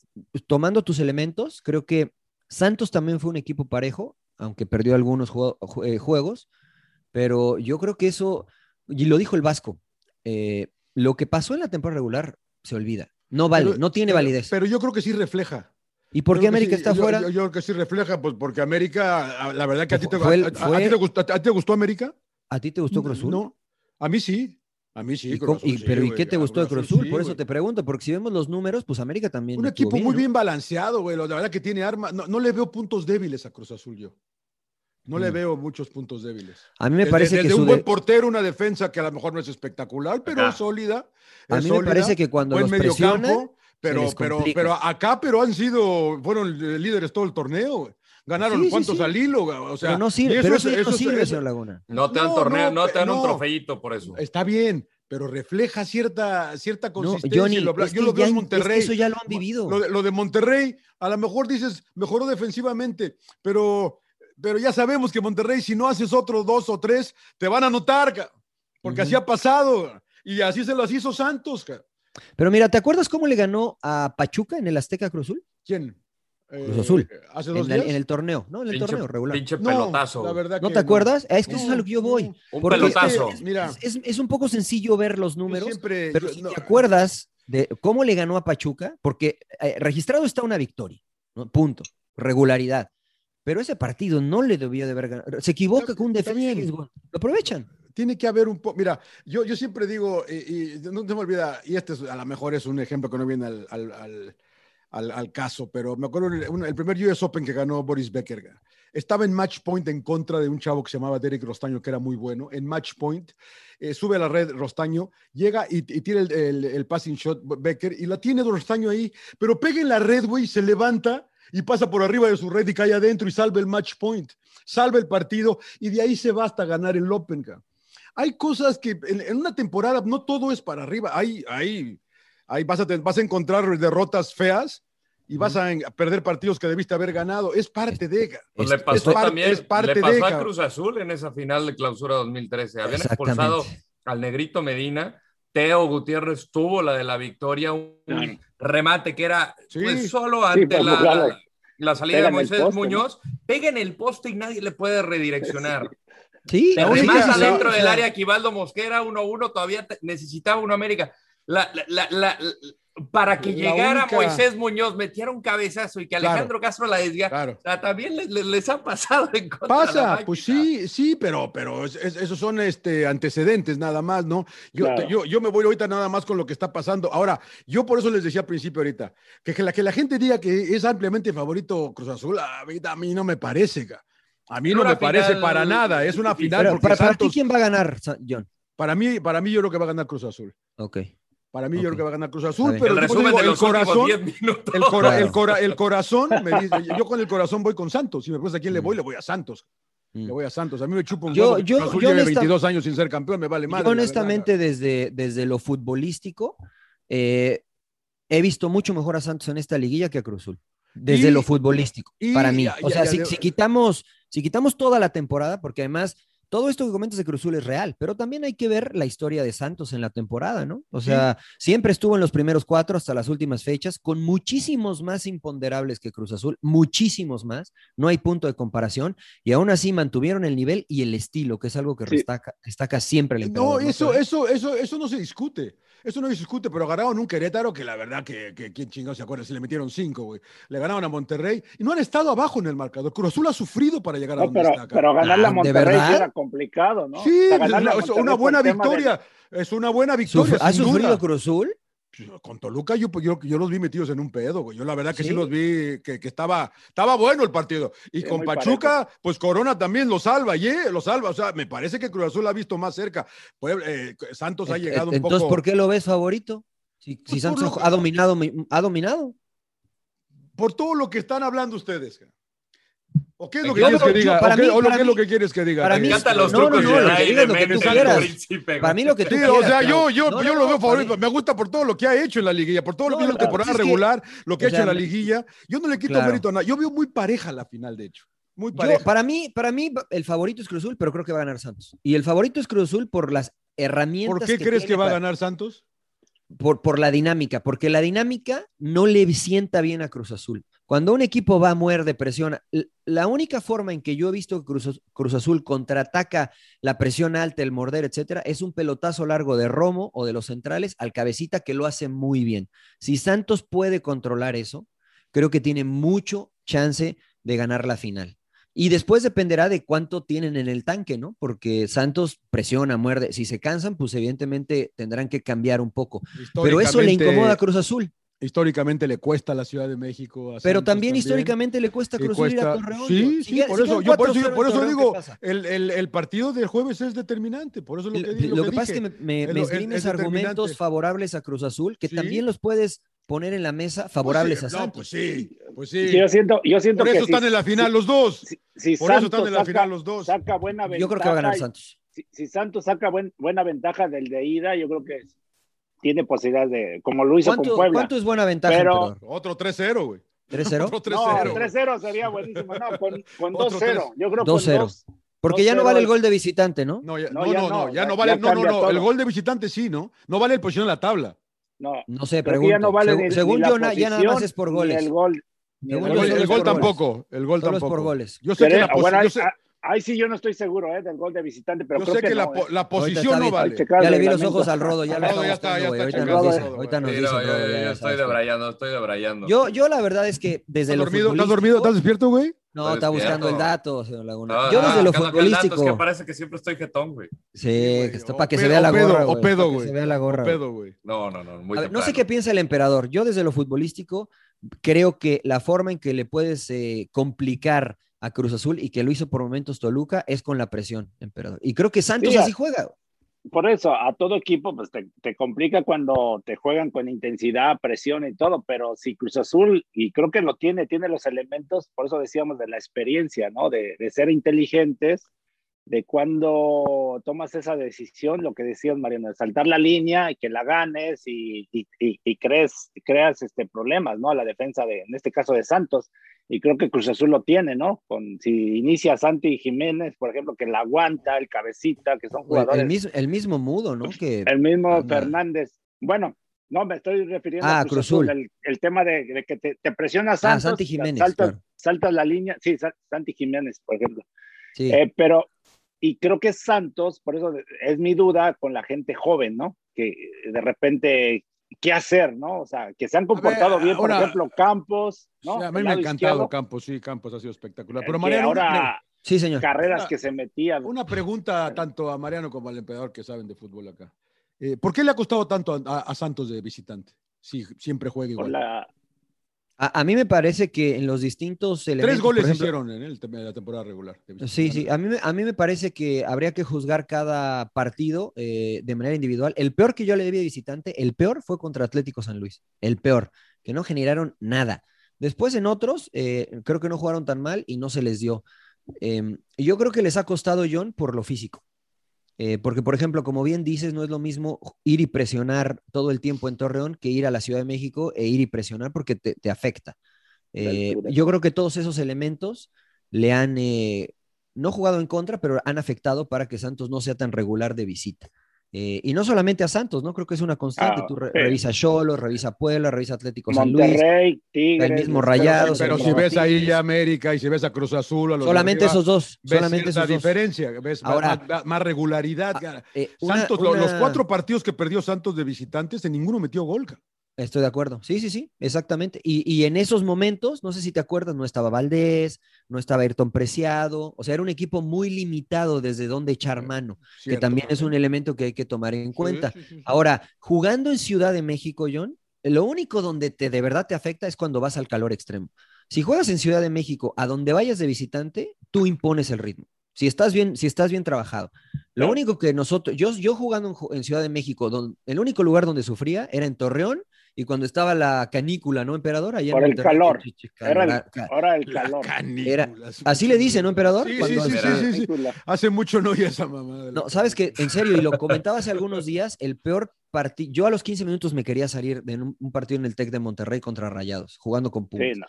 tomando tus elementos, creo que Santos también fue un equipo parejo, aunque perdió algunos eh, juegos, pero yo creo que eso, y lo dijo el Vasco, eh, lo que pasó en la temporada regular se olvida, no vale, Pero- no tiene pero- validez. Pero yo creo que sí refleja. ¿Y por qué América sí, está yo- fuera? Yo, yo creo que sí refleja, pues porque América, a- la verdad que a ti te, Fue a- ti te gustó, a ti te gustó América. ¿A ti te gustó Cruz Azul? No, a mí sí. A mí sí. ¿Y Cruz cómo- Azul y- sí, pero ¿y qué te gustó de Cruz Azul sí, Por eso te pregunto, porque si vemos los números, pues América también. Un equipo muy ¿no? bien balanceado, güey. La verdad que tiene armas. No, no le veo puntos débiles a Cruz Azul yo. No le Mm. veo muchos puntos débiles. A mí me Desde- parece desde que un su buen de- portero, una defensa que a lo mejor no es espectacular, pero Ajá. es sólida. A mí me sólida, parece que cuando buen los medio presionan, campo, pero, pero, pero acá, pero han sido, fueron líderes todo el torneo. güey. Ganaron Sí, sí, cuántos sí. al hilo, o sea, pero no sirve, eso pero es- eso, no es- sirve, eso- señor Laguna. No te dan No, torneo, no, no, te dan no. un trofeito por eso. Está bien, pero refleja cierta, cierta No, consistencia. Johnny, y lo, es yo que lo veo en es que Monterrey. eso ya lo han vivido. Lo de, lo de Monterrey, a lo mejor dices, mejoró defensivamente, pero, pero ya sabemos que Monterrey, si no haces otros dos o tres, te van a anotar, ca, porque así ha pasado. Y así se las hizo Santos. ca. Pero mira, ¿te acuerdas cómo le ganó a Pachuca en el Azteca Cruz Azul? ¿Quién? Cruz Azul. ¿Hace En, dos el- en el torneo, ¿no? En el Pinche, torneo regular. pinche No, pelotazo. la verdad ¿No que te acuerdas? Es que eso es a lo que yo voy. no. Un pelotazo. es mira, Es, es un poco sencillo ver los números, siempre- pero yo- si no, te acuerdas de cómo le ganó a Pachuca, porque eh, registrado está una victoria, ¿no? punto, regularidad. Pero ese partido no le debió de haber ganado. Se equivoca Está- con un defensa. Lo aprovechan. Tiene que haber un poco. Mira, yo, yo siempre digo, y, no se me olvida, y este es- a lo mejor es un ejemplo que no viene al, al- al- caso, pero me acuerdo el, primer US Open que ganó Boris Becker. Estaba en match point en contra de un chavo que se llamaba Derek Rostaño, que era muy bueno. En match point, eh, sube a la red Rostaño, llega y, y tira el, el- passing shot Becker y la tiene Rostaño ahí, pero pega en la red, güey, se levanta y pasa por arriba de su red y cae adentro y salva el match point, salva el partido y de ahí se va hasta ganar el Open. ca. Hay cosas que en, en una temporada no todo es para arriba. Hay, hay, hay vas, a, te- vas a encontrar derrotas feas y vas a en- perder partidos que debiste haber ganado. Es parte de. Pues Es- le pasó es parte- también, es parte le pasó de, a. Cruz Azul en esa final de clausura 2013. Habían expulsado al Negrito Medina. Teo Gutiérrez tuvo la de la victoria, un remate que era Sí. pues, solo Sí, ante la, jugada. la- la salida de Moisés poste, Muñoz. Pega en el poste y nadie le puede redireccionar. Sí, Te La única- dentro o del área Quibaldo Mosquera 1-1, todavía necesitaba uno América. La, la- la- para que llegara única- Moisés Muñoz, metiera un cabezazo y que Claro. Alejandro Castro la desvía. Claro. O sea, también les, les- les ha pasado en contra de la Pasa, pues sí, sí, pero, pero es- es- esos son este, antecedentes nada más, ¿no? Yo, Claro. yo, yo me voy ahorita nada más con lo que está pasando. Ahora, yo por eso les decía al principio ahorita, que, que la, que la gente diga que es ampliamente favorito Cruz Azul, a mí, a mí no me parece, ca. a mí no me parece final para nada, es una final Pero para, para ti, ¿quién va a ganar, John? para mí, para mí yo creo que va a ganar Cruz Azul. Ok. Para mí yo creo que va a ganar Cruz Azul, pero el digo, de el corazón, 10 minutos. el, cora- Claro. el, cora- el corazón, me dice, yo con el corazón voy con Santos. Si me preguntas a quién le voy, le voy a Santos. Mm. Le voy a Santos. A mí me chupa un Yo- yo- Cruz Azul yo lleve honesta- 22 años sin ser campeón, me vale más. Yo honestamente, desde, desde lo futbolístico, eh, he visto mucho mejor a Santos en esta liguilla que a Cruz Azul. Desde Y- lo futbolístico, y para mí. ya- o sea, ya si, de- si quitamos, si quitamos toda la temporada, porque además todo esto que comentas de Cruz Azul es real, pero también hay que ver la historia de Santos en la temporada, ¿no? O sea, siempre estuvo en los primeros cuatro hasta las últimas fechas, con muchísimos más imponderables que Cruz Azul, muchísimos más, no hay punto de comparación, y aún así mantuvieron el nivel y el estilo, que es algo que Sí. destaca, destaca siempre el No, eso, Pero- eso, eso, eso no se discute. Eso no se discute, pero agarraron un Querétaro que la verdad que, que quién chingado se acuerda, si le metieron cinco, güey. Le ganaron a Monterrey y no han estado abajo en el marcador. Cruz Azul ha sufrido para llegar a No, donde pero, está acá. pero ganarle Ah, a ¿de Monterrey verdad? Complicado, ¿no? Sí, O sea, una, buena de- victoria. Es una buena victoria. ¿Ha sufrido duda. Cruz Azul? Pues, con Toluca yo, yo, yo, los vi metidos en un pedo, güey. Yo la verdad que sí, los vi, que, que, estaba, estaba bueno el partido. Y sí, con Pachuca, parejo. pues Corona también lo salva, y lo salva. O sea, me parece que Cruz Azul ha visto más cerca. Pues, eh, Santos ha llegado un Entonces, poco. Entonces, ¿por qué lo ves favorito? Si, Pues si Santos ha dominado, ha dominado. Por todo lo que están hablando ustedes. ¿O qué es lo que quieres que diga? ¿O lo que es lo que quieres que diga? Para mí, los no, trucos no, no, de. Para mí lo que tú quieras. o sea, yo, lo veo favorito. Me gusta por todo lo que ha hecho en la liguilla, por todo lo que hizo en no, temporada regular, lo que ha hecho en la liguilla. Yo no le quito mérito a nada. Yo veo muy pareja la final, de hecho. Muy Yo, pareja. para mí, para mí, el favorito es Cruz Azul, pero creo que va a ganar Santos. Y el favorito es Cruz Azul por las herramientas. ¿Por qué que crees que va a ganar Santos? por, por la dinámica, porque la dinámica no le sienta bien a Cruz Azul. Cuando un equipo va, muerde, presiona, la única forma en que yo he visto que Cruz, Cruz Azul contraataca la presión alta, el morder, etcétera, es un pelotazo largo de Romo o de los centrales al cabecita que lo hace muy bien. Si Santos puede controlar eso, creo que tiene mucho chance de ganar la final. Y después dependerá de cuánto tienen en el tanque, ¿no? Porque Santos presiona, muerde. Si se cansan, pues evidentemente tendrán que cambiar un poco. Pero eso le incomoda a Cruz Azul. Históricamente le cuesta a la Ciudad de México. a Pero Santos también, históricamente le cuesta Cruz Azul ir a cuesta- Torreón. Sí, Si sí, queda- por si eso, yo por eso, 4-0 por en eso Torreón, digo, el, el, el partido del jueves es determinante. Por eso es lo que, Lo, lo que que pasa es que me, me, esgrimes argumentos favorables a Cruz Azul, que Sí. también los puedes poner en la mesa favorables Pues a sí, no, Santos. pues sí, pues Sí, sí. Yo siento, yo siento Por que eso si- están en la final los dos. si, si Por eso Santos están en la saca- final los dos. Saca buena ventaja. Yo creo que va a ganar Santos. Si, si Santos saca buen- buena ventaja del de ida, yo creo que tiene posibilidad de, como lo hizo con ¿Cuánto, Puebla. cuánto es buena ventaja, Pero-? Otro 3-0, güey. ¿3-0? Otro No, 3-0. 3-0 sería buenísimo. No, con, con Otro 2-0. Yo creo que con 2-0. 2. Porque ya no 2-0 vale el es- gol de visitante, ¿no? No, ya- No, no, ya no, no, no, ya no vale. ya No, no, no. El gol de visitante sí, ¿no? No vale el posición en la tabla. No, No sé, que pregunto. ya no vale Segu- ni- según ni la yo, na- ya nada más posición, es por ni goles. el gol. ni Según El yo, gol, el es gol tampoco. El gol Solo es tampoco. por goles. Yo sé que Pero, la, posi- bueno, yo sé, ahí sí yo no estoy seguro ¿eh? del gol de visitante, pero yo creo sé que la, no, po- ¿eh? la posición no vale. Ya le vi los ojos al rodo, ya lo Rodo está ya está, buscando, ya güey. está Ahorita nos eso, dice, güey. ahorita nos Sí, no, yo, yo estoy debrayando, estoy debrayando. Yo, yo la verdad es que desde ¿Estás lo dormido? ¿Estás dormido? ¿Estás despierto, güey? No, está buscando el dato, señor Laguna. No, yo no, desde lo aquel dato, futbolístico. Es que parece que siempre estoy jetón, güey. Sí, que está para que se vea la gorra. o güey, pedo, güey. se vea la gorra. pedo, güey. No, no, no, muy no sé qué piensa el emperador. Yo desde lo futbolístico creo que la forma en que le puedes eh, complicar a Cruz Azul y que lo hizo por momentos Toluca es con la presión, emperador. Y creo que Santos Sí, así juega. Por eso, a todo equipo pues te, te complica cuando te juegan con intensidad, presión y todo, pero si Cruz Azul, y creo que lo tiene, tiene los elementos, por eso decíamos de la experiencia, ¿no? De, de ser inteligentes, de cuando tomas esa decisión, lo que decías, Mariano, de saltar la línea y que la ganes y, y, y, y crees, creas este, problemas, ¿no? A la defensa de, en este caso de Santos. Y creo que Cruz Azul lo tiene, ¿no? Con, si inicia Santi Jiménez, por ejemplo, que la aguanta, el cabecita, que son jugadores. el mismo, el mismo mudo, ¿no? Que, El mismo Anda. Fernández. Bueno, no, me estoy refiriendo Ah, a Cruz Azul, el, el tema de, de que te, te presiona ah, Santos, Santi Jiménez, saltas, claro. saltas la línea, sí, Sa- Santi Jiménez, por ejemplo. Sí. Eh, pero, y creo que Santos, por eso es mi duda con la gente joven, ¿no? Que de repente, ¿qué hacer, no? O sea, que se han comportado ver, bien, por ejemplo, Campos, ¿no? Sí, a mí me ha encantado izquierdo, Campos, sí, Campos ha sido espectacular. eh, Pero Mariano, una, ahora sí, señor. carreras Una- que se metían. una pregunta tanto a Mariano como al emperador que saben de fútbol acá. Eh, ¿Por qué le ha costado tanto a, a- a Santos de visitante? Sí, siempre juega por igual. la, A, a mí me parece que en los distintos elementos. Tres goles ejemplo, hicieron en el la temporada regular. Sí, sí. A mí, me- a mí me parece que habría que juzgar cada partido eh, de manera individual. El peor que yo le debí de visitante, el peor fue contra Atlético San Luis. El peor, que no generaron nada. Después en otros, eh, creo que no jugaron tan mal y no se les dio. Eh, yo creo que les ha costado, John, por lo físico. Eh, porque, por ejemplo, como bien dices, no es lo mismo ir y presionar todo el tiempo en Torreón que ir a la Ciudad de México e ir y presionar porque te, te afecta. Eh, yo creo que todos esos elementos le han, eh, no jugado en contra, pero han afectado para que Santos no sea tan regular de visita. Eh, y no solamente a Santos, ¿no? Creo que es una constante. Ah, Tú re- sí. revisa Cholo, revisa Puebla, revisa Atlético San Luis. Tigres. el mismo Rayados, Pero si ves Tigres. ya América y si ves a Cruz Azul, a los Solamente arriba, esos dos. ves Solamente esos dos. diferencia, ves más- Ahora- más, más regularidad. Ah, eh, una- Santos, lo- los cuatro partidos que perdió Santos de visitantes, en ninguno metió gol. Estoy de acuerdo. Sí, sí, sí, exactamente. Y, y, en esos momentos, no sé si te acuerdas, no estaba Valdés, no estaba Ayrton Preciado, o sea, era un equipo muy limitado desde donde echar mano, Cierto, que también es un elemento que hay que tomar en cuenta. Sí, sí, sí, Ahora, jugando en Ciudad de México, John, lo único donde te de verdad te afecta es cuando vas al calor extremo. Si juegas en Ciudad de México, a donde vayas de visitante, tú impones el ritmo. Si estás bien, si estás bien trabajado. Lo único que nosotros, yo, yo jugando en, en Ciudad de México, donde, el único lugar donde sufría era en Torreón y cuando estaba la canícula, ¿no, emperador? Allá Por el calor. Era el, ahora el calor. Era, así le dice, ¿no, emperador? Sí, sí, sí, sí, sí, sí, Hace mucho no oía esa mamá. No, sabes que, en serio, y lo comentaba hace algunos días, el peor partido, yo a los 15 minutos me quería salir de un, un partido en el TEC de Monterrey contra Rayados, jugando con Pumas. Sí, no.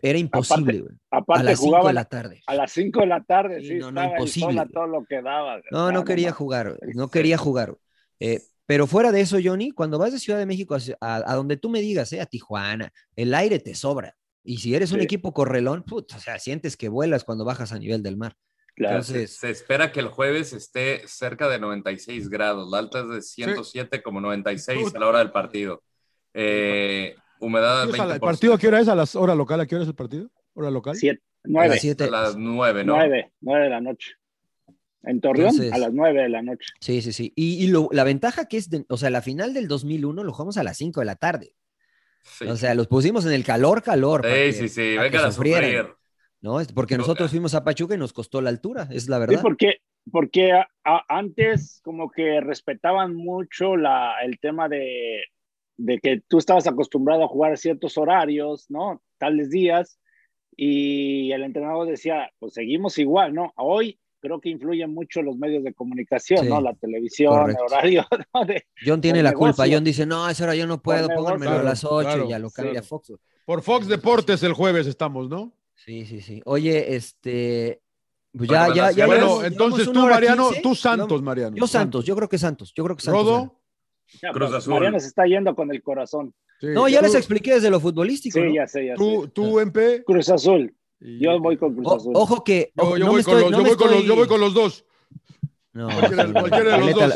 Era imposible, güey. Aparte, a las 5 de la tarde. A las 5 de la tarde, sí, no, no, imposible. todo lo que daba. No, no, quería jugar, no quería jugar. Eh, pero fuera de eso, Johnny, cuando vas de Ciudad de México a, a, a donde tú me digas, eh, a Tijuana, el aire te sobra. Y si eres un sí. equipo correlón, put, o sea, sientes que vuelas cuando bajas a nivel del mar. Claro. Entonces, se, se, espera que el jueves esté cerca de 96 grados, la alta es de 107 sí. como 96 Put. a la hora del partido. Eh, humedad 20%. ¿El partido a qué hora es? ¿A las hora local? ¿A qué hora es el partido? ¿Hora local? Siete, nueve. A las, siete. A las 9, ¿no? 9, 9 de la noche. En Torreón Entonces, a las 9 de la noche. Sí, sí, sí. Y, y lo, la ventaja que es, de, o sea, la final del 2001 lo jugamos a las 5 de la tarde. Sí. O sea, los pusimos en el calor, calor. Sí, que, sí, sí, venga a sufrir. ¿no? Porque nosotros fuimos a Pachuca y nos costó la altura, es la verdad. Sí, porque, porque a, a, antes como que respetaban mucho la, el tema de, de que tú estabas acostumbrado a jugar a ciertos horarios, ¿no? Tales días, y el entrenador decía, pues seguimos igual, ¿no? Hoy creo que influyen mucho los medios de comunicación, sí, ¿no? La televisión, correcto. el horario. ¿no? De, John tiene la negocio. culpa. John dice, no, a esa hora yo no puedo, pónganmelo claro, a las 8 claro, y ya lo cambia. Fox. Por Fox Deportes el jueves estamos, ¿no? Sí, sí, sí. Oye, este. Pues ya, ya, ya. Bueno, entonces tú, Mariano, 15, tú Santos, Mariano. Yo Santos, yo creo que Santos. Yo creo que Santos. Rodo. Ya, Cruz Azul. Mariano se está yendo con el corazón. Sí, no, ya tú, les expliqué desde lo futbolístico. Sí, ¿no? ya sé, ya tú, sé. Tú, MP. Cruz Azul. Yo voy con Cruz Azul. O, ojo que. Ojo, yo, yo, voy estoy, no con los, yo, voy con los, dos. No,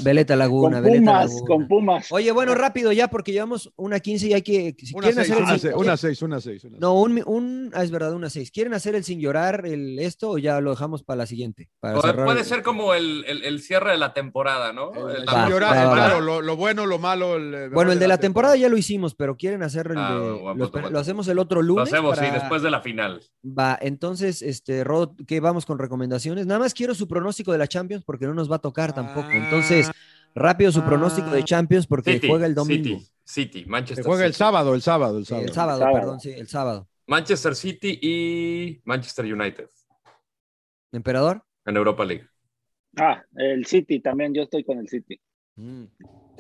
Veleta, Laguna, con Veleta Pumas, Laguna. con Pumas. Oye, bueno, rápido ya, porque llevamos una 15 y hay que. Si una, seis, hacer una, seis, una seis, una seis, una No, un, un, ah, es verdad, una 6. ¿Quieren hacer el sin llorar, el esto, o ya lo dejamos para la siguiente? Para puede, puede ser como el, el, el, cierre de la temporada, ¿no? El, va, llorar, va, va, claro, lo, lo, bueno, lo malo. El, bueno, el de la, temporada, temporada ya lo hicimos, pero quieren hacer el ah, de. Bueno, lo, lo, hacemos el otro lunes. Lo hacemos, para... sí, después de la final. Va, entonces, este, Rod, ¿qué vamos con recomendaciones? Nada más quiero su pronóstico de la Champions porque no nos va a tocar tampoco. Entonces, rápido su pronóstico de Champions porque City, juega el domingo. City, City Manchester. Se juega City. el sábado, el sábado, el sábado. El sábado, sábado, perdón, sí, el sábado. Manchester City y Manchester United. ¿Emperador? En Europa League. Ah, el City también, yo estoy con el City. Mm.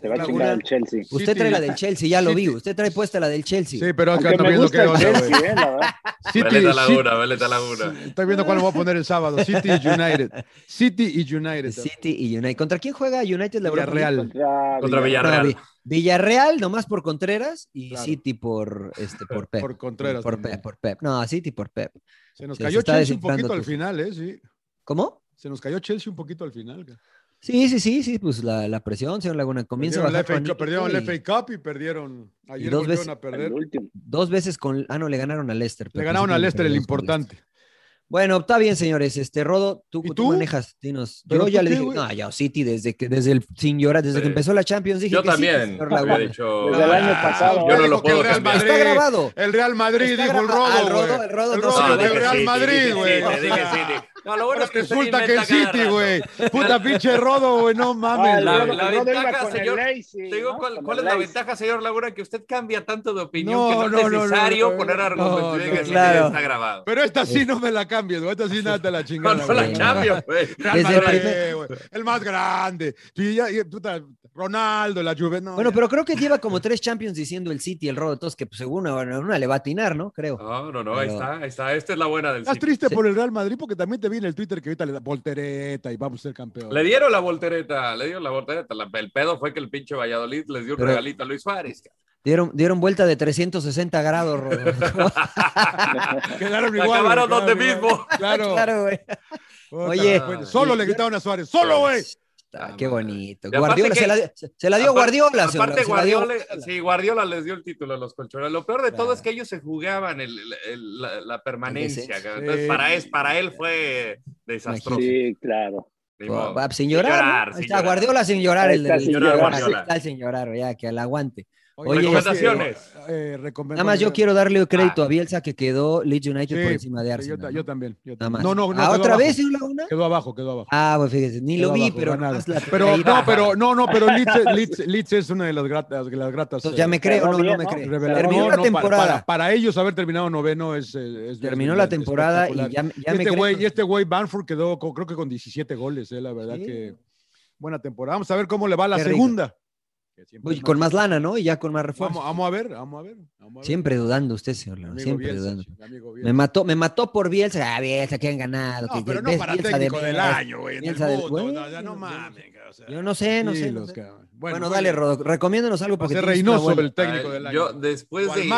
Se va a chingar el Chelsea. Usted trae la del Chelsea, ya lo vi. Usted trae puesta la del Chelsea. Sí, pero acá está viendo qué onda, Chelsea, eh, la. City, Veleta Laguna, Veleta Laguna. Estoy viendo cuál voy a poner el sábado. City y United. City y United. City y United. ¿Contra quién juega United? La Villarreal. Contra, Contra Villarreal. Villarreal, nomás por Contreras y claro. City por, este, por Pep. Por Contreras. Por Pep, por Pep. No, City por Pep. Se nos cayó se Chelsea un poquito al final, ¿eh? Sí. ¿Cómo? Se nos cayó Chelsea un poquito al final. Sí, sí, sí, sí, pues la, la presión, señor Laguna, comienza perdieron a bajar. FA, perdieron y... el FA Cup y perdieron. Ayer y dos veces, a perder. Dos veces con. Ah, no, le ganaron a Leicester. Le ganaron a Leicester, el importante. Bueno, está bien, señores. Este, Rodo, tú, tú? tú manejas, dinos. Yo ya le dije, no, ya City, desde que, desde el sin llorar, desde sí. que empezó la Champions, dije Yo que también. Sí, había dicho, desde el año pasado. Yo no lo puedo Real Madrid, Está grabado. El Real Madrid, dijo el Rodo. Ah, el Rodo, el Rodo, el Rodo no, el Real Madrid, güey. No, lo bueno es que resulta que el City, güey. Puta pinche Rodo, güey, no mames. La, la, la ventaja, señor. Lazy, te digo, ¿no? ¿cuál, cuál es la ventaja, señor Laguna? Que usted cambia tanto de opinión no, que no, no es necesario no, poner argumentos. No, claro. está grabado. Pero esta sí no me la cambies, güey. Esta sí nada te la chingada. No, no la cambio, güey. El más grande. Y ya, y, puta, Ronaldo, la Juve. bueno, ya. pero creo que lleva como tres Champions diciendo el City, el Rodo, entonces que pues, según una, una, le va a atinar, ¿no? Creo. No, no, no, pero... ahí está, ahí está. Esta es la buena del Estás City. triste sí. por el Real Madrid porque también te vi en el Twitter que ahorita le da voltereta y vamos a ser campeón. Le dieron la voltereta, le dieron la voltereta. La, el pedo fue que el pinche Valladolid les dio un pero... regalito a Luis Suárez. Dieron, dieron vuelta de 360 grados, Quedaron igual. Acabaron donde mismo. Claro. claro, güey. Oye. Solo le gritaron a Suárez. ¡Solo, güey! Ah, qué bonito. Y Guardiola que- se, la, se la dio Aparte- Guardiola. Aparte, dio Guardiola, sí, Guardiola les dio el título a los colchoneros. Lo peor de todo es que ellos se jugaban el- el- el- la, la permanencia. Entonces, para, él fue desastroso. Sí, claro. Sin llorar. sin está llorar. Guardiola sin llorar. El, está el- sin el- llorar, ahí Guardiola. está el sin llorar, ya, que al aguante. Oye, Recomendaciones. eh, recomend- Nada más yo quiero darle crédito Ah. a Bielsa que quedó Leeds United sí, por encima de yo, Arsenal. yo también. yo Nada también. más. No, no, no. Ah, quedó ¿Otra abajo. vez, señor Laguna? Quedó abajo, quedó abajo. Ah, pues fíjese, ni lo vi, abajo, pero la Pero no, pero no, no, pero Leeds, Leeds- Leeds es una de las gratas, de las gratas. Entonces ya eh, me creo, no, me creo. Terminó la para- temporada. Para, para ellos haber terminado noveno es. eh, es- Terminó es- la temporada y ya, me este creo. güey, y este güey Banford quedó con- creo que con 17 goles, eh, la verdad Sí. que buena temporada. Vamos a ver cómo le va la segunda. Es con más lana, ¿no? Y ya con más refuerzo. Vamos, vamos a ver, vamos a ver. vamos a ver. Siempre dudando usted, señor Amigo siempre Bielsa, dudando. amigo Me Bielsa. mató, me mató por Bielsa. Ah, Bielsa que han ganado. No, que pero no ves para Bielsa técnico de del año, güey. Bielsa del- mundo, bueno, no, ya no yo- mames. o sea, Yo no sé, no sé. no sé. Bueno, muy dale. Rodo, recomiéndanos algo porque Reynoso el técnico del año. Yo, después O de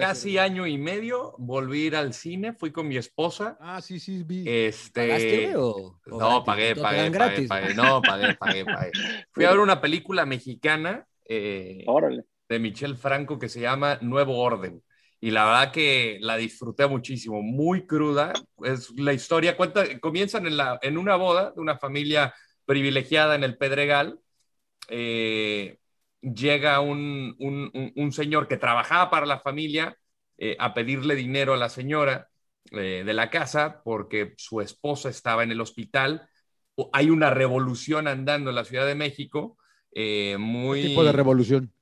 casi ser. año y medio, volví a ir al cine, fui con mi esposa. Ah, sí, sí, vi. Este, ¿Pagaste, o- o No, gratis? pagué, ¿No te pagué, pagué, gratis? pagué, no, pagué, pagué, pagué. Fui a ver una película mexicana eh, Órale. de Michel Franco que se llama Nuevo Orden. Y la verdad que la disfruté muchísimo, muy cruda. Es la historia, cuenta, comienzan en, la, en una boda de una familia privilegiada en el Pedregal. Eh, llega un, un- un- un señor que trabajaba para la familia eh, a pedirle dinero a la señora eh, de la casa porque su esposa estaba en el hospital. Hay una revolución andando en la Ciudad de México. muy ¿Qué tipo de revolución?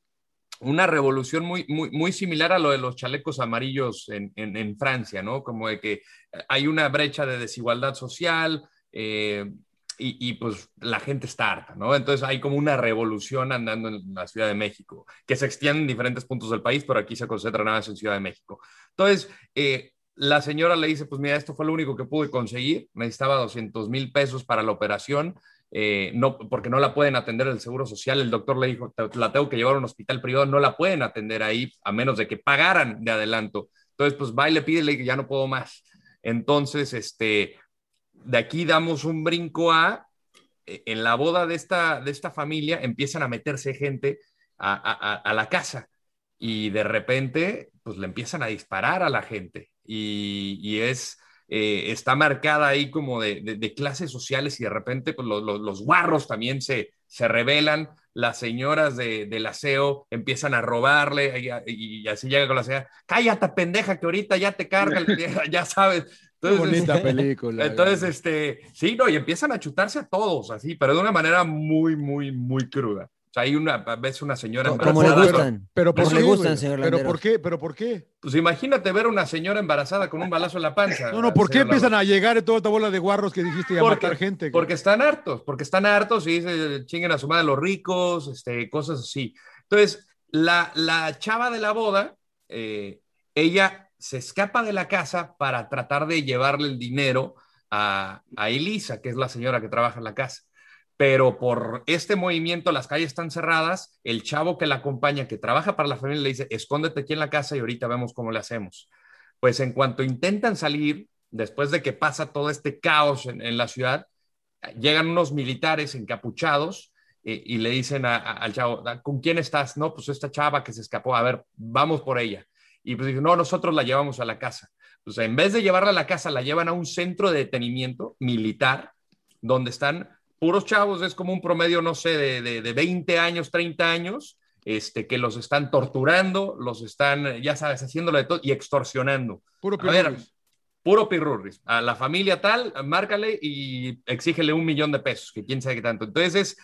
una revolución muy, muy, muy similar a lo de los chalecos amarillos en, en- en Francia, ¿no? Como de que hay una brecha de desigualdad social eh, y, y, pues la gente está harta, ¿no? Entonces hay como una revolución andando en la Ciudad de México, que se extiende en diferentes puntos del país, pero aquí se concentra nada más en Ciudad de México. Entonces, eh, la señora le dice, pues mira, esto fue lo único que pude conseguir, necesitaba 200 mil pesos para la operación, eh, no, porque no la pueden atender el Seguro Social. El doctor le dijo, "Te- la tengo que llevar a un hospital privado, no la pueden atender ahí a menos de que pagaran de adelanto. Entonces, pues va y le pide, le dice, ya no puedo más. Entonces, este, de aquí damos un brinco a, eh, en la boda de esta, de esta familia empiezan a meterse gente a, a- la casa y de repente, pues le empiezan a disparar a la gente y, y es eh, está marcada ahí como de, de- de clases sociales y de repente pues, lo- lo- los guarros también se, se rebelan, las señoras de, del aseo empiezan a robarle y, y así llega con la señora, cállate pendeja que ahorita ya te carga, ya, ya sabes. Qué Entonces, bonita este, película. entonces, güey. este, sí, no, y empiezan a chutarse a todos, así, pero de una manera muy, muy, muy cruda. O sea, hay una, ves una señora Co- Como le embarazada, gustan. pero ¿por como qué, le gustan, señor ¿Pero Landeros. por qué? ¿Pero por qué? Pues imagínate ver una señora embarazada con un balazo en la panza. No, no, ¿por qué empiezan a llegar toda esta bola de guarros que dijiste y a matar gente? Porque están hartos, porque están hartos y dicen, chinguen a su madre los ricos, este, cosas así. Entonces, la, la chava de la boda, eh, ella se escapa de la casa para tratar de llevarle el dinero a, a Elisa, que es la señora que trabaja en la casa. Pero por este movimiento, las calles están cerradas, el chavo que la acompaña, que trabaja para la familia, le dice, escóndete aquí en la casa y ahorita vemos cómo le hacemos. Pues en cuanto intentan salir, después de que pasa todo este caos en, en la ciudad, llegan unos militares encapuchados eh, y le dicen a- al chavo, ¿con quién estás? No, pues esta chava que se escapó, a ver, vamos por ella. Y pues dice, no, nosotros la llevamos a la casa. Pues en vez de llevarla a la casa, la llevan a un centro de detenimiento militar, donde están puros chavos, es como un promedio, no sé, de, de, de 20 años, 30 años, este, que los están torturando, los están, ya sabes, haciéndolo de todo y extorsionando. Puro A ver, pirurris. puro pirurris. A la familia tal, márcale y exígele un millón de pesos, que quién sabe qué tanto. Entonces es,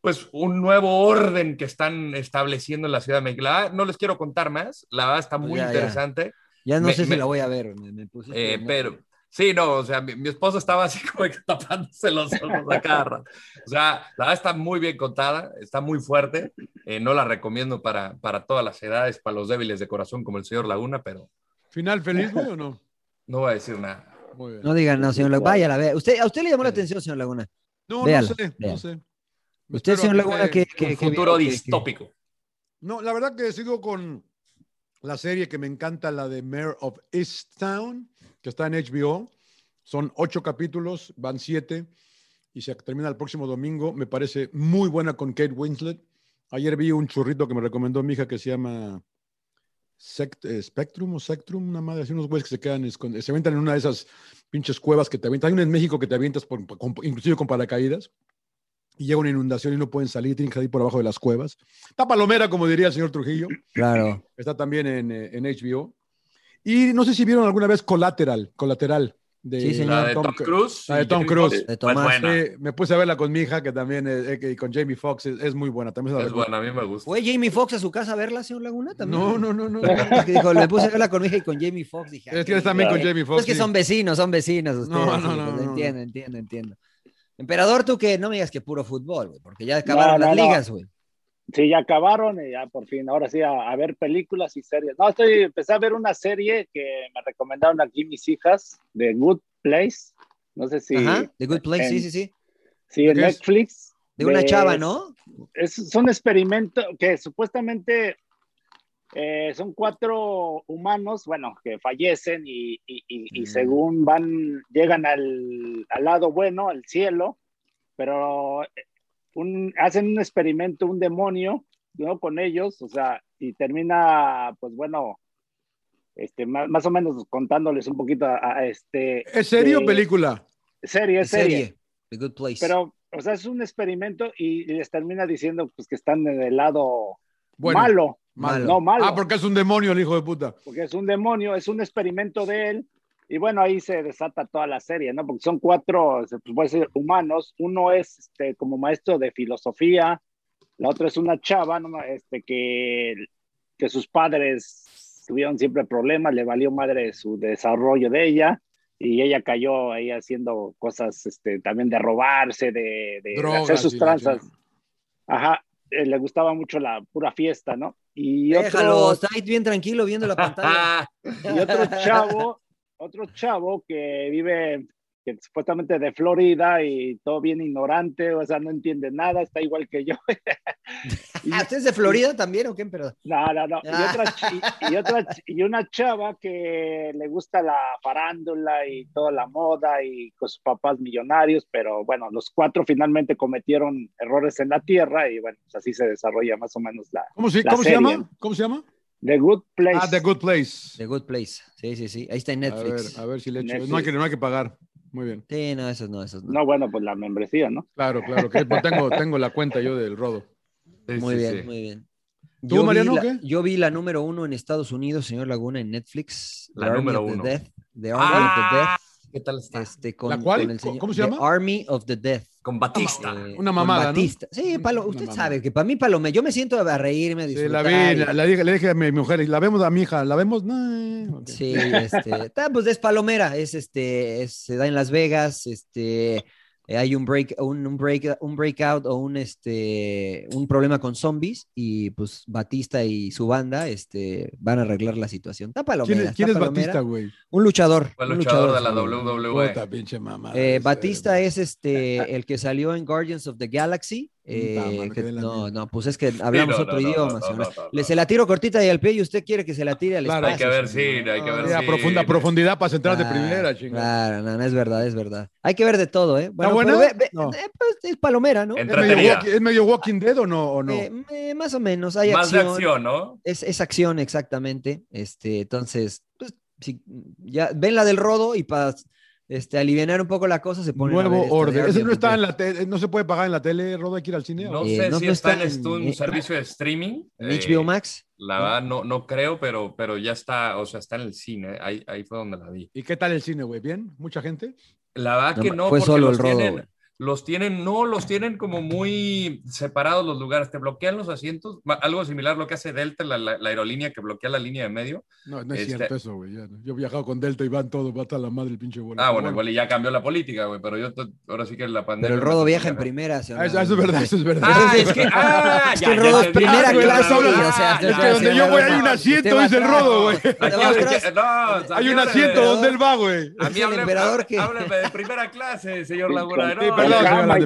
pues, un nuevo orden que están estableciendo en la Ciudad de México. La verdad, no les quiero contar más, la verdad está Pues muy ya, ya. interesante, Ya no Me- sé si me- la voy a ver. Me, me pusiste- eh, pero... Sí, no, o sea, mi, mi esposa estaba así como que tapándose los ojos a cada rato. O sea, la verdad está muy bien contada, está muy fuerte. eh, no la recomiendo para, para todas las edades, para los débiles de corazón como el señor Laguna, pero ¿Final feliz, güey, o no? no voy a decir nada. Muy bien. No digan, no, señor Laguna. Vaya, la vea. Usted, ¿A usted le llamó la atención, señor Laguna? No, Véala, no sé, véala. no sé. Usted, señor Laguna, que- que, que, Un que futuro vio, que- que- distópico. No, la verdad que sigo con la serie que me encanta, la de Mayor of Easttown, que está en HBO. Son ocho capítulos, van siete. y se termina el próximo domingo. Me parece muy buena con Kate Winslet. Ayer vi un churrito que me recomendó mi hija que se llama eh, Spectrum o Spectrum, una madre, así unos güeyes que se quedan, se avientan en una de esas pinches cuevas que te avientan. Hay una en México que te avientas inclusive con paracaídas y llega una inundación y no pueden salir, tienen que salir por abajo de las cuevas. Está palomera, como diría el señor Trujillo. Claro. Está también en, eh, en HBO. Y no sé si vieron alguna vez Collateral, Colateral. De, Sí, señor. La de Tom, Cruise. La de Tom Cruise. De Pues Tomás. buena. Sí, me puse a verla con mi hija, que también, es- eh, que- y con Jamie Foxx, es, es muy buena. También Es buena, a mí me gusta. ¿Fue Jamie Foxx a su casa a verla, señor Laguna? ¿También? No, no, no, no. Es que dijo, le puse a verla con mi hija y con Jamie Foxx. Dije, Es que "Ah, es también con. Jamie Foxx. es que son vecinos, son vecinos ustedes. No, no, no, pues, no. Entiendo, entiendo, entiendo. Emperador, tú que no me digas que puro fútbol, güey, porque ya acabaron no, las ligas, güey. Sí, ya acabaron y ya por fin, ahora sí, a, a ver películas y series. No, estoy, empecé a ver una serie que me recomendaron aquí mis hijas, de Good Place. No sé si, Ajá, The Good Place, sí, sí, sí. si en ¿Qué es? Netflix. De una chava, ¿no? Es, son experimentos que supuestamente eh, son cuatro humanos, bueno, que fallecen y, y- y- y según van, llegan al, al lado bueno, al cielo, pero eh, un- hacen un experimento, un demonio, ¿no? Con ellos, o sea, y termina, pues bueno, este, más, más o menos contándoles un poquito a, a este... ¿Es serie o película? Serie, es serie. Serie. The Good Place. Pero, o sea, es un experimento y les termina diciendo pues, que están en el lado Bueno, malo. Malo. No, malo. Ah, porque es un demonio el hijo de puta. porque es un demonio, es un experimento de él. Y bueno, ahí se desata toda la serie, ¿no? Porque son cuatro, se puede decir, humanos. Uno es este, como maestro de filosofía, la otra es una chava, ¿no? Este, que, que sus padres tuvieron siempre problemas, le valió madre su desarrollo de ella. Y ella cayó ahí haciendo cosas este, también de robarse, de, de Drogas hacer sus tranzas. Ajá, eh, le gustaba mucho la pura fiesta, ¿no? Y Déjalo, otro, está ahí bien tranquilo viendo la pantalla. Y otro chavo, otro chavo que vive que supuestamente de Florida y todo bien ignorante, o sea, no entiende nada, está igual que yo. Y- Ah, ¿Usted es de Florida también o qué, emperador? no, no, no. Y, Ah. otra, y, otra y una chava que le gusta la farándula y toda la moda y con sus papás millonarios, pero bueno, los cuatro finalmente cometieron errores en la tierra y bueno, pues así se desarrolla más o menos la ¿Cómo, se, La ¿cómo se serie. llama? ¿Cómo se llama? The Good Place. Ah, The Good Place. The Good Place. Sí, sí, sí. Ahí está en A ver, Netflix. a ver si le echo. Netflix. No hay, que, no hay que pagar. Muy bien. Sí, no, esos no, esos no. No, bueno, pues la membresía, ¿no? Claro, claro. Que, pues tengo, tengo la cuenta yo del rodo. sí, muy sí, bien, sí. muy bien. ¿Tú, Yo vi Mariano, la- qué? Yo vi la número uno en Estados Unidos, señor Laguna, en Netflix. La número of the uno. Death. The Army Ah, ¿qué tal está? Este, con, ¿La con el señor- ¿Cómo se The llama? Army of the Death. Con Batista. Eh, Una con mamada, ¿no? Batista. Sí, palo, Una usted mamada. sabe que para mí palome, yo me siento a reírme, a Sí, disfrutar. la vi, y- la, la dije, le dije a mi mujer, la vemos a mi hija, la vemos. No. Sí, este, ta, pues es palomera, es este, es- se da en Las Vegas, este, eh, hay un break, un, un break, un breakout o un este, un problema con zombies y pues Batista y su banda, este, van a arreglar la situación. Está palomera. ¿Quién, quién es palomera. Batista, güey? Un luchador. Un luchador de la. WWE. Puta pinche mamá. Eh, Batista es este el que salió en Guardians of the Galaxy. Eh, que- no, no, pues es que hablamos no, otro no, idioma. Le se la tiro cortita y al pie y usted quiere que se la tire al Claro. espacio. Hay que ver cine, hay que ver Sí, profunda, profundidad para centrar de primera, chingada. Claro, no, no, es verdad, es verdad. Hay que ver de todo, ¿eh? Bueno, buena? pero ve- ve- No. eh, pues, es palomera, ¿no? ¿Es medio, walking, ¿Es medio Walking Dead o no? O no? Eh, más o menos, hay Más de acción. acción, ¿no? Es, es acción, exactamente. Este, entonces, pues, si ya ven la del rodo y para este, aliviar un poco la cosa se ver Nuevo orden. Of no está en la tele, no se puede pagar en la tele, Rodo, hay que ir al cine. No Eh, sé no- si está, está en un eh, servicio de streaming. ¿En Eh, HBO Max? La verdad no, no creo, pero, pero ya está, o sea, está en el cine. Ahí, ahí fue donde la vi. ¿Y qué tal el cine, güey? ¿Bien? ¿Mucha gente? La verdad No, que no, fue porque solo los el rodo, tienen. Los tienen, no, los tienen como muy separados los lugares. Te bloquean los asientos, algo similar a lo que hace Delta, la, la- la aerolínea que bloquea la línea de medio. No, no es Este- cierto eso, güey. no. Yo he viajado con Delta y van todos, va hasta la madre el pinche vuelo. Ah, bueno, igual y ya cambió la política, güey, pero yo ahora sí que la pandemia. Pero el rodo viaja en primera. señor Ah, eso, eso es verdad, eso es verdad. Ah, es que, ah, Es ya, que el rodo es primera clase, güey, o sea, es que donde yo voy hay un asiento, dice el rodo, güey. No, Hay un asiento de- donde él va, güey. A mí el emperador que- hábleme de primera clase, señor Con-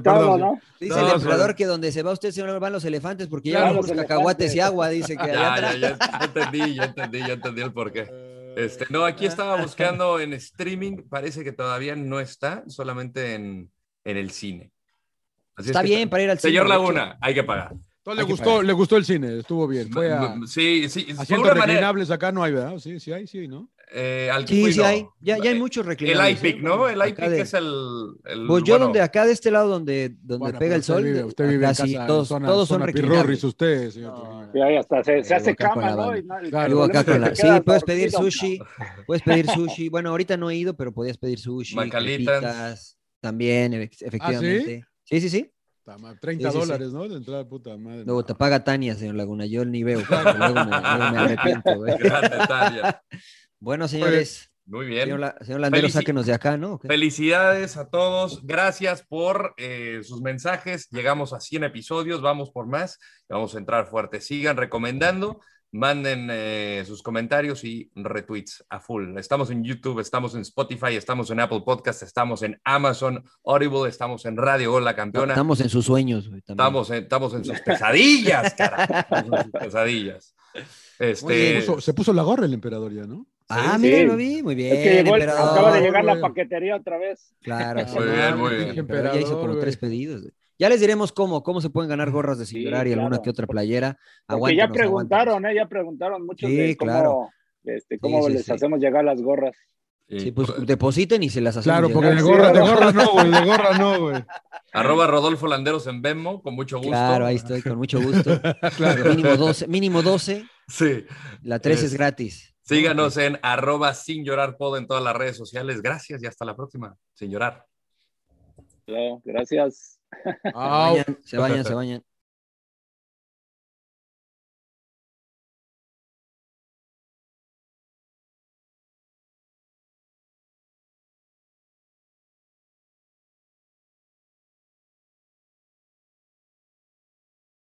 Perdón, señor. Dice No, el emperador que donde se va usted, señor, van los elefantes porque Claro, llevan los cacahuates y agua, dice que Ya, atrás. ya, ya, ya entendí, ya entendí, ya entendí el porqué. Este, no, aquí estaba buscando en streaming, parece que todavía no está, solamente en, en el cine. Está bien para ir al cine. Señor Laguna, hay que pagar. le gustó, le gustó el cine, estuvo bien. Fue a, sí, sí. Asientos reclinables acá no hay, ¿verdad? Sí, sí hay, sí, ¿no? Eh, sí, sí hay. Ya, ya hay muchos reclinables. El IPIC, ¿no? El IPIC es el, el, Pues yo donde acá de este lado donde, donde pega el sol. Vive, usted vive en casa, todos, zona, todos son reclinables. usted, señor. No, sí, ahí hasta se, se hace cama, ¿no? Y claro, acá con la... Sí, puedes pedir sushi. Puedes pedir sushi. Bueno, ahorita no he ido, pero podías pedir sushi. Macalitas. También, efectivamente. ¿Ah, sí? sí, sí, sí. 30 dólares, ¿no? De entrada, puta madre. Luego te paga Tania, señor Laguna. Yo ni veo. Luego me, luego me arrepiento. Grande, Tania. Bueno, señores. Muy bien. Señor, Landero, sáquenos de acá, ¿no? Felicidades a todos. Gracias por eh, sus mensajes. Llegamos a 100 episodios. Vamos por más. Vamos a entrar fuerte. Sigan recomendando. Manden eh, sus comentarios y retweets a full. Estamos en YouTube, estamos en Spotify, estamos en Apple Podcast, estamos en Amazon Audible, estamos en Radio Gol La Campeona. Estamos en sus sueños. estamos, en, estamos en sus pesadillas, cara. Estamos en sus pesadillas. Este... se puso la gorra el emperador ya, ¿no? Ah, mira, lo vi, muy bien. acaba de llegar la paquetería otra vez. Claro, muy bien, muy bien. ya hizo como tres pedidos. Ya les diremos cómo, cómo se pueden ganar gorras de sin y alguna que otra playera. Porque ya preguntaron, ¿eh? Ya preguntaron muchos de cómo, claro. este, cómo les hacemos llegar las gorras. Sí, pues depositen y se las hacemos Claro, porque de gorra, de gorra no, güey, de gorra no, güey. Arroba Rodolfo Landeros en Venmo, con mucho gusto. Claro, ahí estoy, con mucho gusto. claro. Mínimo 12, mínimo 12. Sí. La 13 es gratis. Síganos en arroba sin llorar pod en todas las redes sociales. Gracias y hasta la próxima. Sin llorar. gracias. Se vayan, se vayan, se vayan.